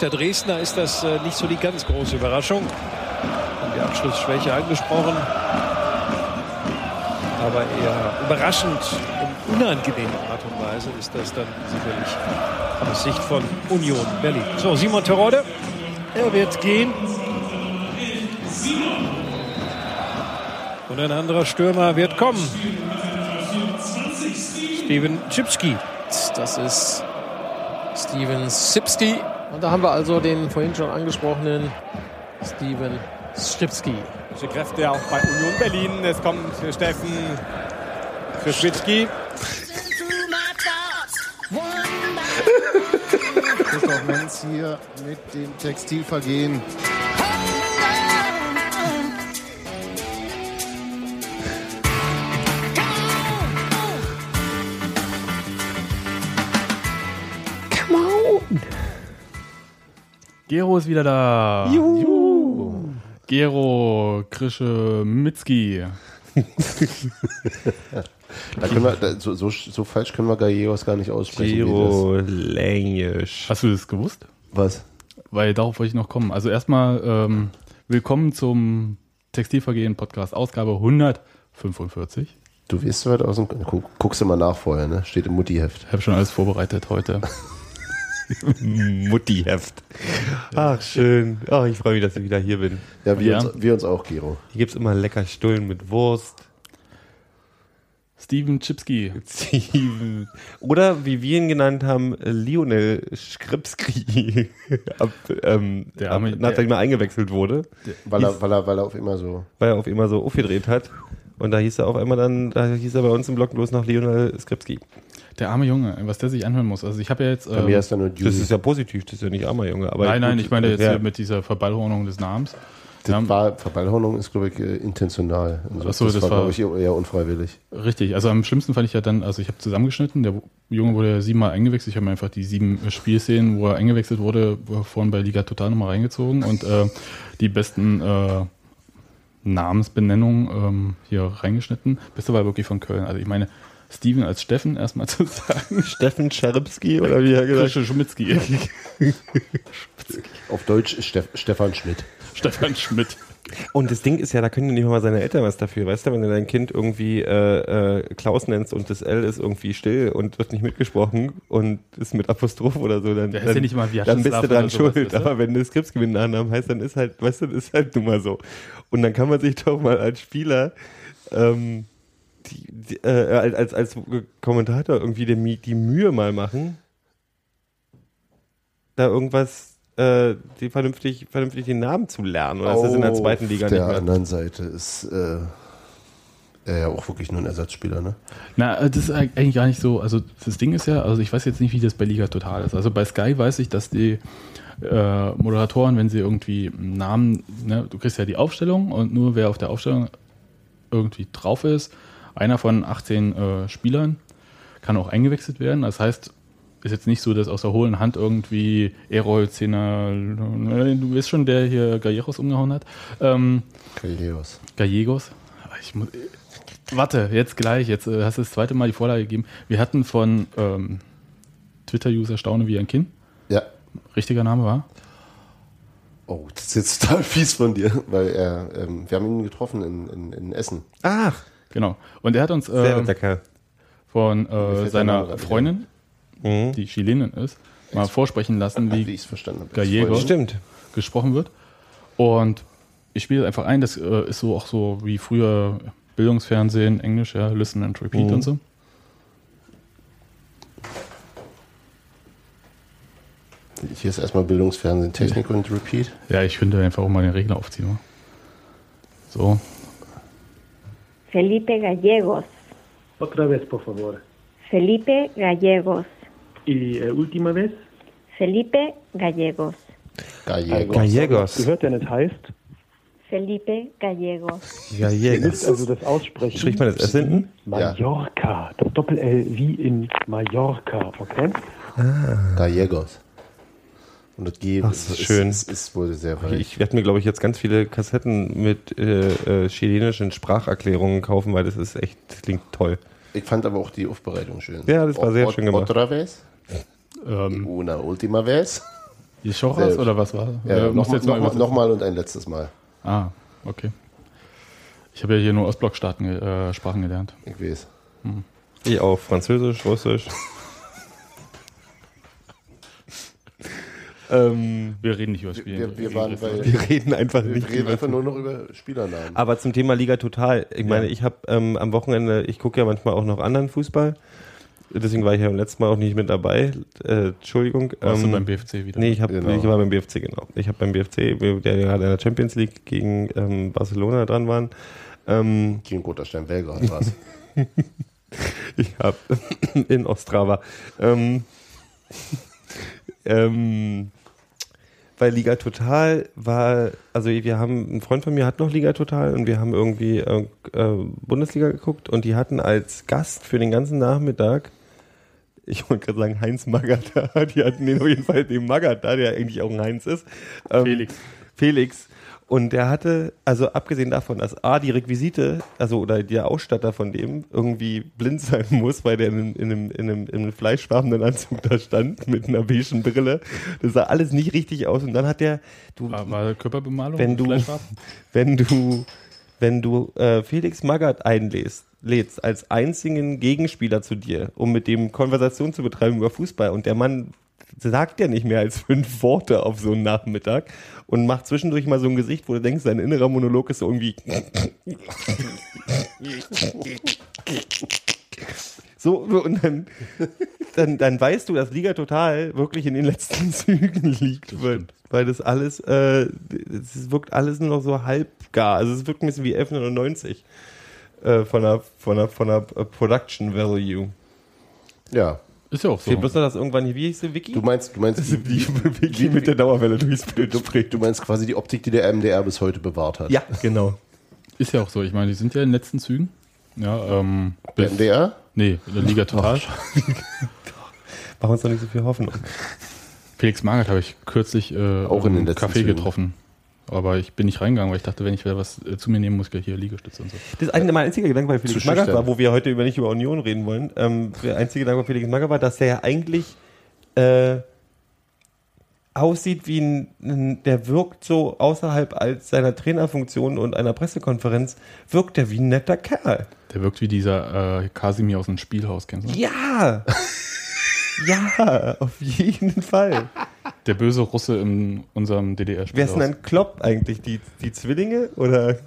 Der Dresdner ist das äh, nicht so die ganz große Überraschung. Die Abschlussschwäche angesprochen. Aber eher überraschend und unangenehme Art und Weise ist das dann sicherlich aus Sicht von Union Berlin. So, Simon Terodde, er wird gehen. Und ein anderer Stürmer wird kommen. Steven Chipski. Das ist Steven Sipski. Und da haben wir also den vorhin schon angesprochenen Steven Schipski. Kräfte auch bei Union Berlin. Es kommt Steffen Krischwitski. Christoph Menz hier mit dem Textilvergehen. Gero ist wieder da. Juhu! Gero Krische Mitzki. Da können wir, da, so, so, so falsch können wir Gallegos gar nicht aussprechen. wie Giro Lengisch. Hast du das gewusst? Was? Weil darauf wollte ich noch kommen. Also erstmal ähm, willkommen zum Textilvergehen Podcast, Ausgabe 145. Du weißt was aus dem. Guck, guckst du mal nach vorher, ne? Steht im Mutti-Heft. Ich habe schon alles vorbereitet heute. Muttiheft. Ach, schön. Ach, ich freue mich, dass ich wieder hier bin. Ja, wir, Ja. Uns, wir uns auch, Giro. Hier gibt es immer lecker Stullen mit Wurst. Steven Chipski. Steven. Oder wie wir ihn genannt haben, Lionel Skripski. ab, ähm, Der ab, arme- nachdem er eingewechselt wurde, Weil er, weil, er, weil er auf immer so. weil er auf immer so aufgedreht hat. Und da hieß er auf einmal dann, da hieß er bei uns im Blog bloß noch Lionel Skripski. Der arme Junge, was der sich anhören muss. Also ich habe ja jetzt. Bei ähm, mir ist nur Dewey. Das ist ja positiv, das ist ja nicht armer Junge. Aber nein, nein, gut, ich meine jetzt ja. hier mit dieser Verballhornung des Namens. Das haben- war, Verballhornung ist, glaube ich, äh, intentional. Also Ach so, das, das war, war- glaube ich, eher unfreiwillig. Richtig, also am schlimmsten fand ich ja dann, also ich habe zusammengeschnitten, der Junge wurde ja siebenmal eingewechselt, ich habe mir einfach die sieben äh, Spielszenen, wo er eingewechselt wurde, vorhin bei Liga Total nochmal reingezogen und äh, die besten äh, Namensbenennungen ähm, hier reingeschnitten. Beste war wirklich von Köln. Also ich meine, Steven als Steffen erstmal zu sagen. Steffen Scherpski oder wie er gesagt Krische Schmitzki. Auf Deutsch ist Steff, Stefan Schmidt. Stefan Schmidt. Und das Ding ist ja, da können ja nicht mal seine Eltern was dafür. Weißt du, wenn du dein Kind irgendwie äh, äh, Klaus nennst und das L ist irgendwie still und wird nicht mitgesprochen und ist mit Apostroph oder so, dann, dann, ja nicht mal dann bist du dran sowas, schuld. du? Aber wenn du Skripsgewinn Nachnamen heißt, dann ist halt, weißt du, das ist halt nun mal so. Und dann kann man sich doch mal als Spieler ähm, die, äh, als, als, Kommentator irgendwie die, die Mühe mal machen, da irgendwas äh, die vernünftig, vernünftig den Namen zu lernen. Oder ist das in der zweiten Liga Auf der nicht mehr? anderen Seite ist äh, er ja auch wirklich nur ein Ersatzspieler, ne? Na, äh, das ist eigentlich gar nicht so. Also das Ding ist ja, also ich weiß jetzt nicht, wie das bei Liga Total ist. Also bei Sky weiß ich, dass die äh, Moderatoren, wenn sie irgendwie einen Namen, ne, du kriegst ja die Aufstellung und nur wer auf der Aufstellung irgendwie drauf ist, einer von 18 äh, Spielern kann auch eingewechselt werden. Das heißt, ist jetzt nicht so, dass aus der hohlen Hand irgendwie Erol Zehner, ne, du bist schon der hier Gallegos umgehauen hat. Ähm, Gallegos. Gallegos. Ich muss, warte, jetzt gleich. Jetzt äh, hast du das zweite Mal die Vorlage gegeben. Wir hatten von ähm, Twitter-User Staune wie ein Kind. Ja. Richtiger Name war? Oh, das ist jetzt total fies von dir, weil er, ähm, wir haben ihn getroffen in, in, in Essen. Ach, Genau. Und er hat uns äh, von äh, seiner Freundin, Mhm. die Chilenin ist, mal vorsprechen lassen, Wie wie ich es verstanden habe. Gallegos. Stimmt. gesprochen wird. Und ich spiele einfach ein, das äh, ist so auch so wie früher Bildungsfernsehen, Englisch, ja, Listen and Repeat Mhm. und so. Hier ist erstmal Bildungsfernsehen, Technik und Repeat. Ja, ich könnte einfach auch mal den Regler aufziehen. So. Felipe Gallegos. Otra vez, por favor. Felipe Gallegos. Y eh, última vez, Felipe Gallegos. Gallegos. Gallegos. gehört, denn es heißt, Felipe Gallegos. ihr Gallegos. müsst also das aussprechen. Spricht man das S hinten? Mallorca. Das Doppel-L wie in Mallorca, okay? Gallegos. Und das G Ach, das ist ist, schön. Ist, ist wohl sehr weit. Ich werde mir, glaube ich, jetzt ganz viele Kassetten mit äh, äh, chilenischen Spracherklärungen kaufen, weil das ist echt, das klingt toll. Ich fand aber auch die Aufbereitung schön. Ja, das war sehr Ot- schön gemacht. Otra vez? Ähm, Una última vez? Die Schoras Selbst. oder was war? Ja, Oder noch, musst du noch, noch, noch und ein letztes Mal. Ah, okay. Ich habe ja hier nur Ostblockstaaten äh, Sprachen gelernt. Ich weiß. Ich auch. Französisch, Russisch. Ähm, Wir reden nicht über Spiele. Wir, wir waren bei. wir reden einfach Wir nicht reden über einfach nur noch über Spielernamen. Aber zum Thema Liga Total. Ich meine, ich habe ähm, am Wochenende, ich gucke ja manchmal auch noch anderen Fußball. Deswegen war ich ja beim letzten Mal auch nicht mit dabei. Äh, Entschuldigung. Warst Ähm, du beim BFC wieder? Nee, ich, hab, Genau. ich war beim BFC, genau. Ich habe beim BFC, der gerade in der Champions League gegen ähm, Barcelona dran waren. Ähm, Gegen Roter Stern Belgrad war es. ich habe in Ostrava. Ähm, ähm, bei Liga Total war, also wir haben, ein Freund von mir hat noch Liga Total und wir haben irgendwie äh, äh, Bundesliga geguckt und die hatten als Gast für den ganzen Nachmittag, ich wollte gerade sagen Heinz Magath die hatten den auf jeden Fall den Magath da, der eigentlich auch ein Heinz ist. Ähm, Felix. Felix. Und der hatte, also abgesehen davon, dass A, die Requisite, also oder der Ausstatter von dem irgendwie blind sein muss, weil der in, einem- in, einem, in, einem, in einem fleischfarbenen Anzug da stand mit einer beigen Brille. Das sah alles nicht richtig aus. Und dann hat der, du, War, Körperbemalung? wenn du, wenn du, wenn du äh, Felix Magath einlädst, lädst als einzigen Gegenspieler zu dir, um mit dem Konversation zu betreiben über Fußball und der Mann sagt ja nicht mehr als fünf Worte auf so einen Nachmittag und macht zwischendurch mal so ein Gesicht, wo du denkst, sein innerer Monolog ist so irgendwie so und dann, dann, dann weißt du, dass Liga Total wirklich in den letzten Zügen liegt, weil, weil das alles, äh, es wirkt alles nur noch so halbgar. Also es wirkt ein bisschen wie 1199 äh, von der, von der, von der Production Value. Ja. Ist ja auch so. Fehlt bloß noch, dass irgendwann hier, wie hieß der Wiki? Du meinst, du meinst, die, die Wiki mit der Dauerwelle durchs Bild du meinst quasi die Optik, die der MDR bis heute bewahrt hat. Ja, genau. Ist ja auch so. Ich meine, die sind ja in den letzten Zügen. Ja, ähm. Der bis- MDR? Nee, in der Liga Total. Machen uns doch nicht so viel Hoffnung. Felix Magath habe ich kürzlich äh, Auch in den letzten Café Zügen. getroffen. Aber ich bin nicht reingegangen, weil ich dachte, wenn ich was äh, zu mir nehmen muss, hier Liegestütze und so. Das ist ein, mein einziger Gedanke bei Felix Magath war, wo wir heute über nicht über Union reden wollen. Ähm, der einzige Gedanke bei Felix Magath war, dass der ja eigentlich äh, aussieht wie ein, ein, der wirkt so außerhalb als seiner Trainerfunktion und einer Pressekonferenz, wirkt er wie ein netter Kerl. Der wirkt wie dieser äh, Kasimir aus dem Spielhaus, kennst du? Ja! ja, auf jeden Fall. Der böse Russe in unserem Wer ist denn ein Klopp eigentlich? Die, die Zwillinge? Oder?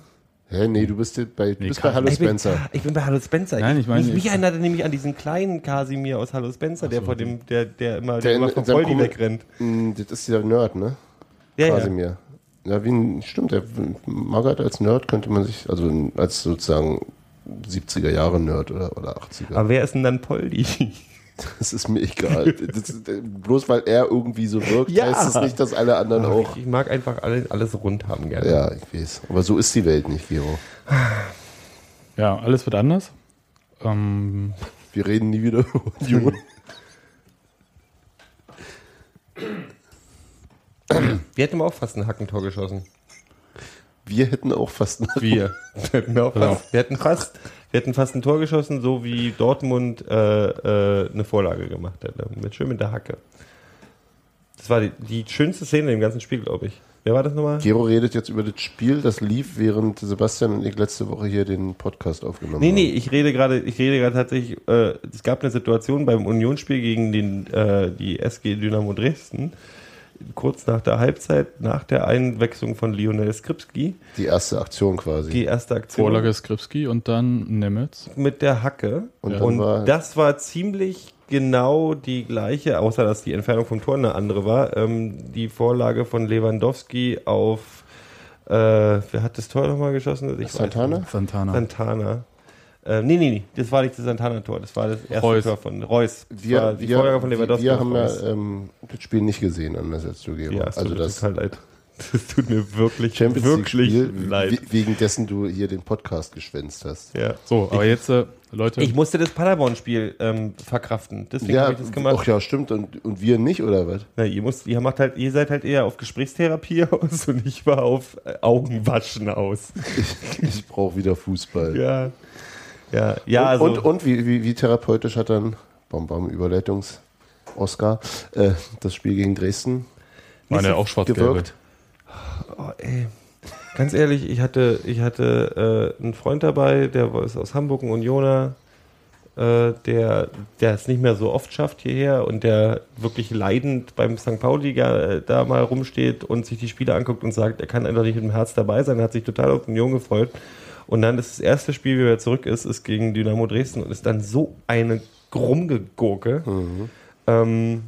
Hä, nee, du bist, bei, du Nee, bist bei Hallo ich, bin, Spencer. ich bin bei Hallo Spencer. Nein, ich meine- Mich, mich erinnert er nämlich an diesen kleinen Kasimir aus Hallo Spencer, der vor dem, der, der immer, Der immer vom Voldi wegrennt. Mm, Das ist der Nerd, ne? Ja, ja. Kasimir. Ja, wie ein, stimmt, der Magath als Nerd könnte man sich, also als sozusagen 70er Jahre Nerd oder, oder 80er. Aber wer ist denn dann Poldi? das ist mir egal. Das äh, bloß weil er irgendwie so wirkt, Ja. heißt es nicht, dass alle anderen auch. Ich, ich mag einfach alle, alles rund haben gerne. Ja, ich weiß. Aber so ist die Welt nicht, Gero. Ja, alles wird anders. Ähm, Wir reden nie wieder über Union. Wir hätten auch fast ein Hackentor geschossen. Wir hätten auch fast einen Wir. wir, hätten auch fast, wir, hätten fast, wir hätten fast ein Tor geschossen, so wie Dortmund äh, äh, eine Vorlage gemacht hätte. Mit, schön mit der Hacke. Das war die, die schönste Szene im ganzen Spiel, glaube ich. Wer war das nochmal? Gero redet jetzt über das Spiel, das lief, während Sebastian und ich letzte Woche hier den Podcast aufgenommen Nee, haben. nee, ich rede gerade, ich rede gerade tatsächlich, äh, es gab eine Situation beim Unionsspiel gegen den, äh, die SG Dynamo Dresden, kurz nach der Halbzeit, nach der Einwechslung von Lionel Skripski, Die erste Aktion quasi. die erste Aktion Vorlage Skripski und dann Nemetz. mit der Hacke. Und Und, dann war- das war ziemlich genau die gleiche, außer dass die Entfernung vom Tor eine andere war, ähm, die Vorlage von Lewandowski auf, äh, wer hat das Tor nochmal geschossen? Ich Santana? Santana. Santana. Äh, nee, nee, nee, das war nicht das Santana-Tor, das war das erste Reus. Tor von Reus. Das Wir, war die wir, Vorlage von Lewandowski. wir haben ja ähm, das Spiel nicht gesehen, anders als du, Gero. ja, also tut das total leid. Das tut mir wirklich, Champions wirklich League-Spiel, leid. we- wegen dessen du hier den Podcast geschwänzt hast. Ja. So, aber jetzt, äh, Leute, Ich musste das Paderborn-Spiel ähm, verkraften. Deswegen Ja, habe ich das gemacht. ach ja, stimmt. Und, und wir nicht, oder was? Na, ihr, müsst, ihr, macht halt, ihr seid halt eher auf Gesprächstherapie aus und ich war auf äh, Augenwaschen aus. Ich brauche wieder Fußball. Ja. Ja, ja und, also. und, und wie, wie, wie therapeutisch hat dann, Bam Bam, Überleitungs, Oscar, äh, das Spiel gegen Dresden Waren ja so auch schwarz-gelbe. gewirkt. Oh, ey. Ganz ehrlich, ich hatte, ich hatte äh, einen Freund dabei, der ist aus Hamburg, ein Unioner, äh, der, der es nicht mehr so oft schafft hierher und der wirklich leidend beim St. Pauli ga- äh, da mal rumsteht und sich die Spiele anguckt und sagt, er kann einfach nicht mit dem Herz dabei sein, er hat sich total auf Union gefreut. Und dann ist das erste Spiel, wie er zurück ist, ist gegen Dynamo Dresden und ist dann so eine Grummgegurke. Ähm,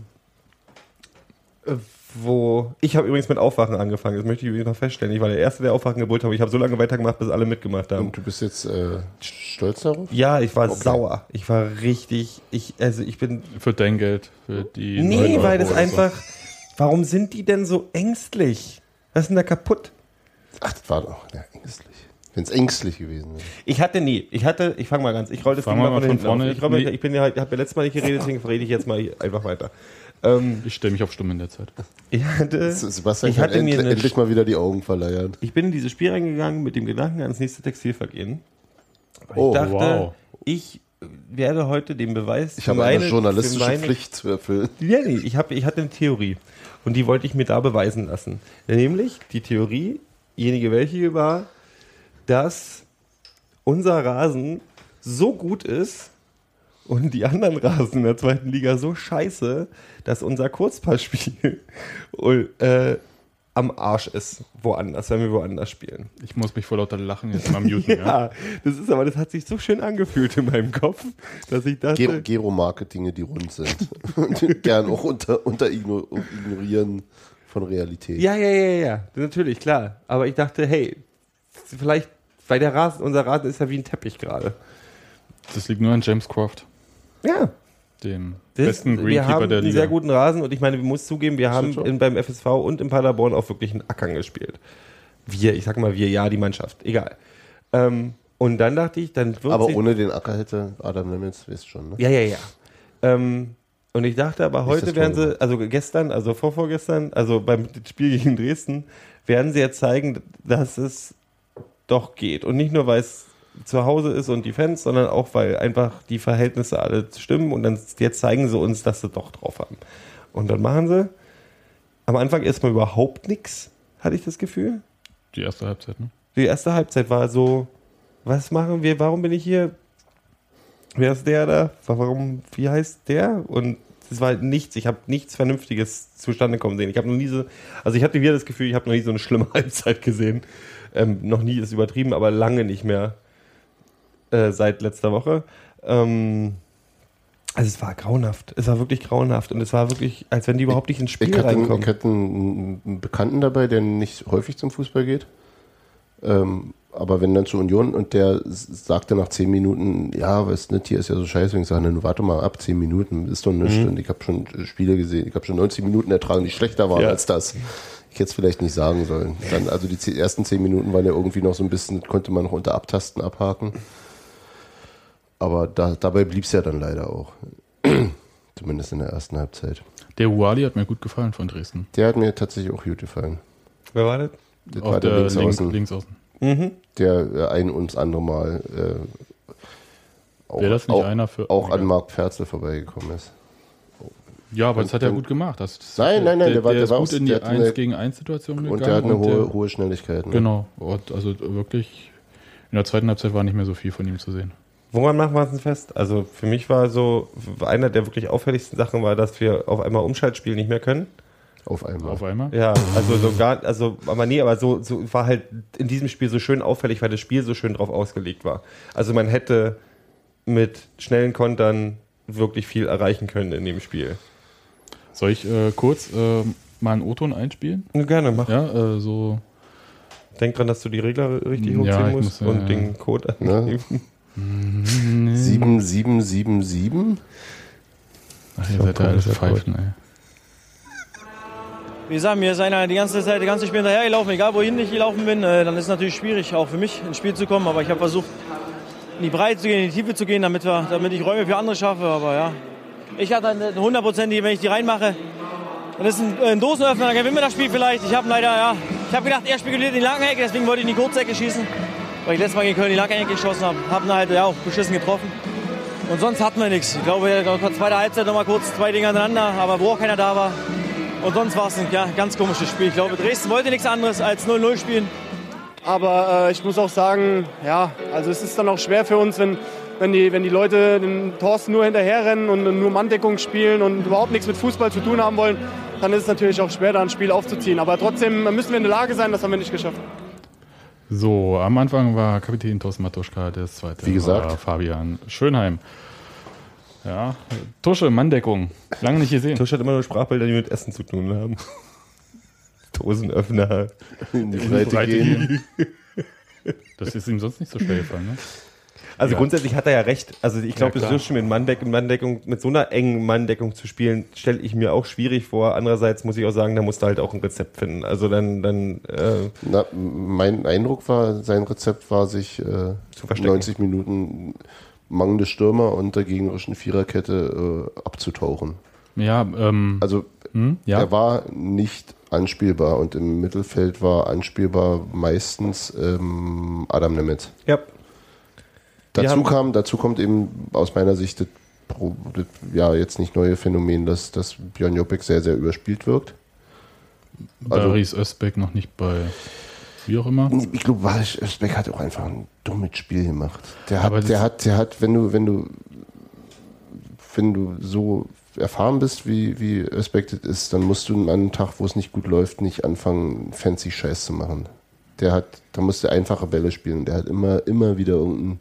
äh, wo ich habe übrigens mit Aufwachen angefangen. Das möchte ich übrigens mal feststellen. Ich war der Erste, der Aufwachen gebrüllt hat. Ich habe so lange weitergemacht, bis alle mitgemacht haben. Und du bist jetzt äh, stolz darauf? Ja, ich war Okay. sauer. Ich war richtig. Ich also ich bin. Für dein Geld, für die Nee, 9 weil das oder so. einfach. Warum sind die denn so ängstlich? Was ist denn da kaputt? Ach, das war doch ja, ängstlich. Wenn es ängstlich gewesen wäre. Ich hatte nie. Ich hatte. Ich fange mal ganz. Ich roll das Ding wir mal von hinten vorne. Ich, roll mal, Nee. ich bin ja, ich habe ja letztes Mal nicht geredet, deswegen rede ich jetzt mal einfach weiter. Ähm, Ich stelle mich auf Stumm in der Zeit. ich hatte. Sebastian ich hatte mir endlich, mal wieder die Augen verleiern. Ich bin in dieses Spiel reingegangen mit dem Gedanken ans nächste Textilvergehen. Weil Oh, ich dachte, wow. ich werde heute den Beweis Ich habe eine journalistische meine- Pflicht zu erfüllen. Ja, nee, ich, hab, ich hatte eine Theorie. Und die wollte ich mir da beweisen lassen. Nämlich die Theorie, jenige welche war, dass unser Rasen so gut ist und die anderen Rasen in der zweiten Liga so scheiße, dass unser Kurzpassspiel äh, am Arsch ist, woanders, wenn wir woanders spielen. Ich muss mich vor lauter Lachen jetzt mal muten. ja. Ja, das ist aber, das hat sich so schön angefühlt in meinem Kopf, dass ich dachte, Gero- Gero-Marketinge, die rund sind. Und gern auch unter, unter igno- ignorieren von Realität. Ja, ja, ja, ja, natürlich, klar. Aber ich dachte, hey, vielleicht, weil der Rasen, unser Rasen ist ja wie ein Teppich gerade. Das liegt nur an James Croft, Ja, dem das, besten wir Greenkeeper haben der einen Liga. sehr guten Rasen und ich meine, wir muss zugeben, wir haben in, beim FSV und in Paderborn auch wirklich einen Ackern gespielt. Wir, ich sag mal wir, ja, die Mannschaft, egal. Ähm, und dann dachte ich, dann wird Aber ohne den Acker hätte Adam Nemitz, wisst schon, ne? Ja, ja, ja. Ähm, und ich dachte aber, heute werden sie, also gestern, also vorvorgestern, also beim Spiel gegen Dresden, werden sie ja zeigen, dass es doch geht. Und nicht nur, weil es zu Hause ist und die Fans, sondern auch, weil einfach die Verhältnisse alle stimmen und dann jetzt zeigen sie uns, dass sie doch drauf haben. Und dann machen sie am Anfang erstmal überhaupt nichts, hatte ich das Gefühl. Die erste Halbzeit, ne? Die erste Halbzeit war so, was machen wir, warum bin ich hier? Wer ist der da? Warum, wie heißt der? Und es war nichts, ich habe nichts Vernünftiges zustande kommen sehen. Ich habe noch nie so, also ich hatte wieder das Gefühl, ich habe noch nie so eine schlimme Halbzeit gesehen. Ähm, noch nie ist übertrieben, aber lange nicht mehr äh, seit letzter Woche. Ähm, also es war grauenhaft. Es war wirklich grauenhaft und es war wirklich, als wenn die überhaupt nicht ins Spiel Ich hatte, reinkommen. ich hatte einen Bekannten dabei, der nicht häufig zum Fußball geht. Ähm, aber wenn dann zur Union und der sagte nach zehn Minuten, ja, weißt du, hier ist ja so scheiße, und ich sage, warte mal ab, zehn Minuten ist doch nichts. Mhm. Und ich habe schon Spiele gesehen, ich habe schon 90 Minuten ertragen, die schlechter waren Ja. als das. Ich es vielleicht nicht sagen sollen. Dann, also die ersten zehn Minuten waren ja irgendwie noch so ein bisschen, konnte man noch unter Abtasten abhaken. Aber da, dabei blieb es ja dann leider auch. Zumindest in der ersten Halbzeit. Der Uali hat mir gut gefallen von Dresden. Der hat mir tatsächlich auch gut gefallen. Wer war das? Das Auf war der, der links, Linksaußen, links außen. Mhm. der äh, ein und das andere Mal äh, auch, Wäre das nicht auch, einer für. auch an Marc Perzel vorbeigekommen ist. Ja, aber das hat er dann- gut gemacht. Das, das Nein, nein, nein, der, der war- der der ist war gut aus- in die der hat 1 eine- gegen 1 Situation gegangen. Und der hat eine hohe, der- hohe Schnelligkeit. Ne? Genau. Und also wirklich, in der zweiten Halbzeit war nicht mehr so viel von ihm zu sehen. Woran machen wir es denn fest? Also für mich war so, einer der wirklich auffälligsten Sachen war, dass wir auf einmal Umschaltspiel nicht mehr können. Auf einmal. Auf einmal. Ja, also so gar, also, aber nee, aber so, so war halt in diesem Spiel so schön auffällig, weil das Spiel so schön drauf ausgelegt war. Also man hätte mit schnellen Kontern wirklich viel erreichen können in dem Spiel. Soll ich äh, kurz äh, mal einen O-Ton einspielen? Gerne, mach. Ja, äh, so. Denk dran, dass du die Regler richtig Ja, hochziehen ich musst muss, und ja. den Code Ne? angeben. 7777. Ach, ihr seid ja alles Pfeifen, ey. Wie gesagt, mir ist einer die ganze Zeit, die ganze Spiel hinterhergelaufen, egal wohin ich gelaufen bin. Äh, dann ist es natürlich schwierig, auch für mich ins Spiel zu kommen. Aber ich habe versucht, in die Breite zu gehen, in die Tiefe zu gehen, damit, wir, damit ich Räume für andere schaffe. Aber ja, ich hatte eine hundertprozentige, wenn ich die reinmache. Dann ist ein, ein Dosenöffner, dann gewinnen wir das Spiel vielleicht. Ich habe leider, ja, ich habe gedacht, er spekuliert in die lange deswegen wollte ich in die kurze Ecke schießen. Weil ich letztes Mal gegen Köln die lange geschossen habe. Haben halt ja, auch beschissen getroffen. Und sonst hatten wir nichts. Ich glaube, zweiten Halbzeit noch mal kurz zwei Dinge aneinander, aber wo auch keiner da war, Und sonst war es ein ja, ganz komisches Spiel. Ich glaube, Dresden wollte nichts anderes als 0-0 spielen. Aber äh, ich muss auch sagen, ja, also es ist dann auch schwer für uns, wenn, wenn, die, wenn die Leute den Thorsten nur hinterherrennen und nur Manndeckung spielen und überhaupt nichts mit Fußball zu tun haben wollen, dann ist es natürlich auch schwer, da ein Spiel aufzuziehen. Aber trotzdem müssen wir in der Lage sein, das haben wir nicht geschafft. So, am Anfang war Kapitän Thorsten Matuschka, das zweite Wie gesagt. war Fabian Schönheim. Ja, Tusche, Manndeckung. Lange nicht gesehen. Tusch hat immer nur Sprachbilder, die mit Essen zu tun haben. Dosenöffner. In die Breite gehen. Das ist ihm sonst nicht so schwer gefallen, ne? Also Ja. grundsätzlich hat er ja recht. Also ich glaube, Ja, es ist schon mit Manndeckung, Manndeckung, mit so einer engen Manndeckung zu spielen, stelle ich mir auch schwierig vor. Andererseits muss ich auch sagen, da musst du halt auch ein Rezept finden. Also dann, dann äh, Na, mein Eindruck war, sein Rezept war, sich äh, Zu verstecken. 90 Minuten mangelnde Stürmer und der gegnerischen Viererkette äh, abzutauchen. Ja, ähm, Also hm, ja. er war nicht anspielbar und im Mittelfeld war anspielbar meistens ähm, Adam Nemeth. ja. Dazu kam, dazu kommt eben aus meiner Sicht das, ja jetzt nicht neue Phänomen, dass, dass Björn Jopek sehr, sehr überspielt wirkt. also- Baris Özbek noch nicht bei wie auch immer. Ich glaube, Barisch Özbek hat auch einfach ein dummes Spiel gemacht. Der hat, der hat, der hat, wenn du, wenn du, wenn du so erfahren bist, wie, wie Özbek das ist, dann musst du an einem Tag, wo es nicht gut läuft, nicht anfangen, fancy Scheiß zu machen. Der hat, da musst du einfache Bälle spielen. Der hat immer, immer wieder irgendein.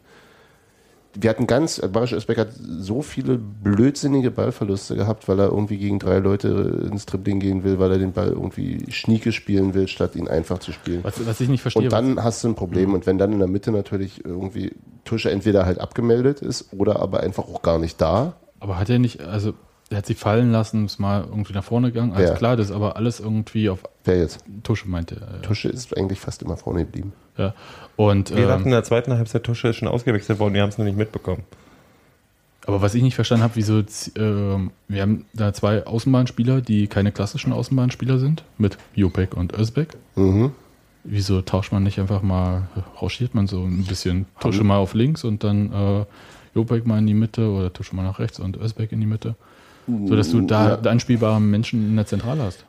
Wir hatten ganz, Barisch Özbek hat so viele blödsinnige Ballverluste gehabt, weil er irgendwie gegen drei Leute ins Dribbling gehen will, weil er den Ball irgendwie schnieke spielen will, statt ihn einfach zu spielen. Was, was ich nicht verstehe. Und dann hast du ein Problem. Und wenn dann in der Mitte natürlich irgendwie Tusche entweder halt abgemeldet ist oder aber einfach auch gar nicht da. Aber hat er nicht, also er hat sie fallen lassen, ist mal irgendwie nach vorne gegangen. Alles Wer? klar, das ist aber alles irgendwie auf Wer jetzt? Tusche meinte er. Ja. Tusche ist eigentlich fast immer vorne geblieben. ja. Und Wir dachten in ähm, der zweiten Halbzeit, Tusche ist schon ausgewechselt worden, die haben es noch nicht mitbekommen. aber was ich nicht verstanden habe, wieso ähm, wir haben da zwei Außenbahnspieler, die keine klassischen Außenbahnspieler sind, mit Jopek und Özbek. Mhm. Wieso tauscht man nicht einfach mal, rauschiert man so ein bisschen Tusche mal auf links und dann äh, Jopek mal in die Mitte oder Tusche mal nach rechts und Özbek in die Mitte? So dass du da Ja. anspielbare Menschen in der Zentrale hast.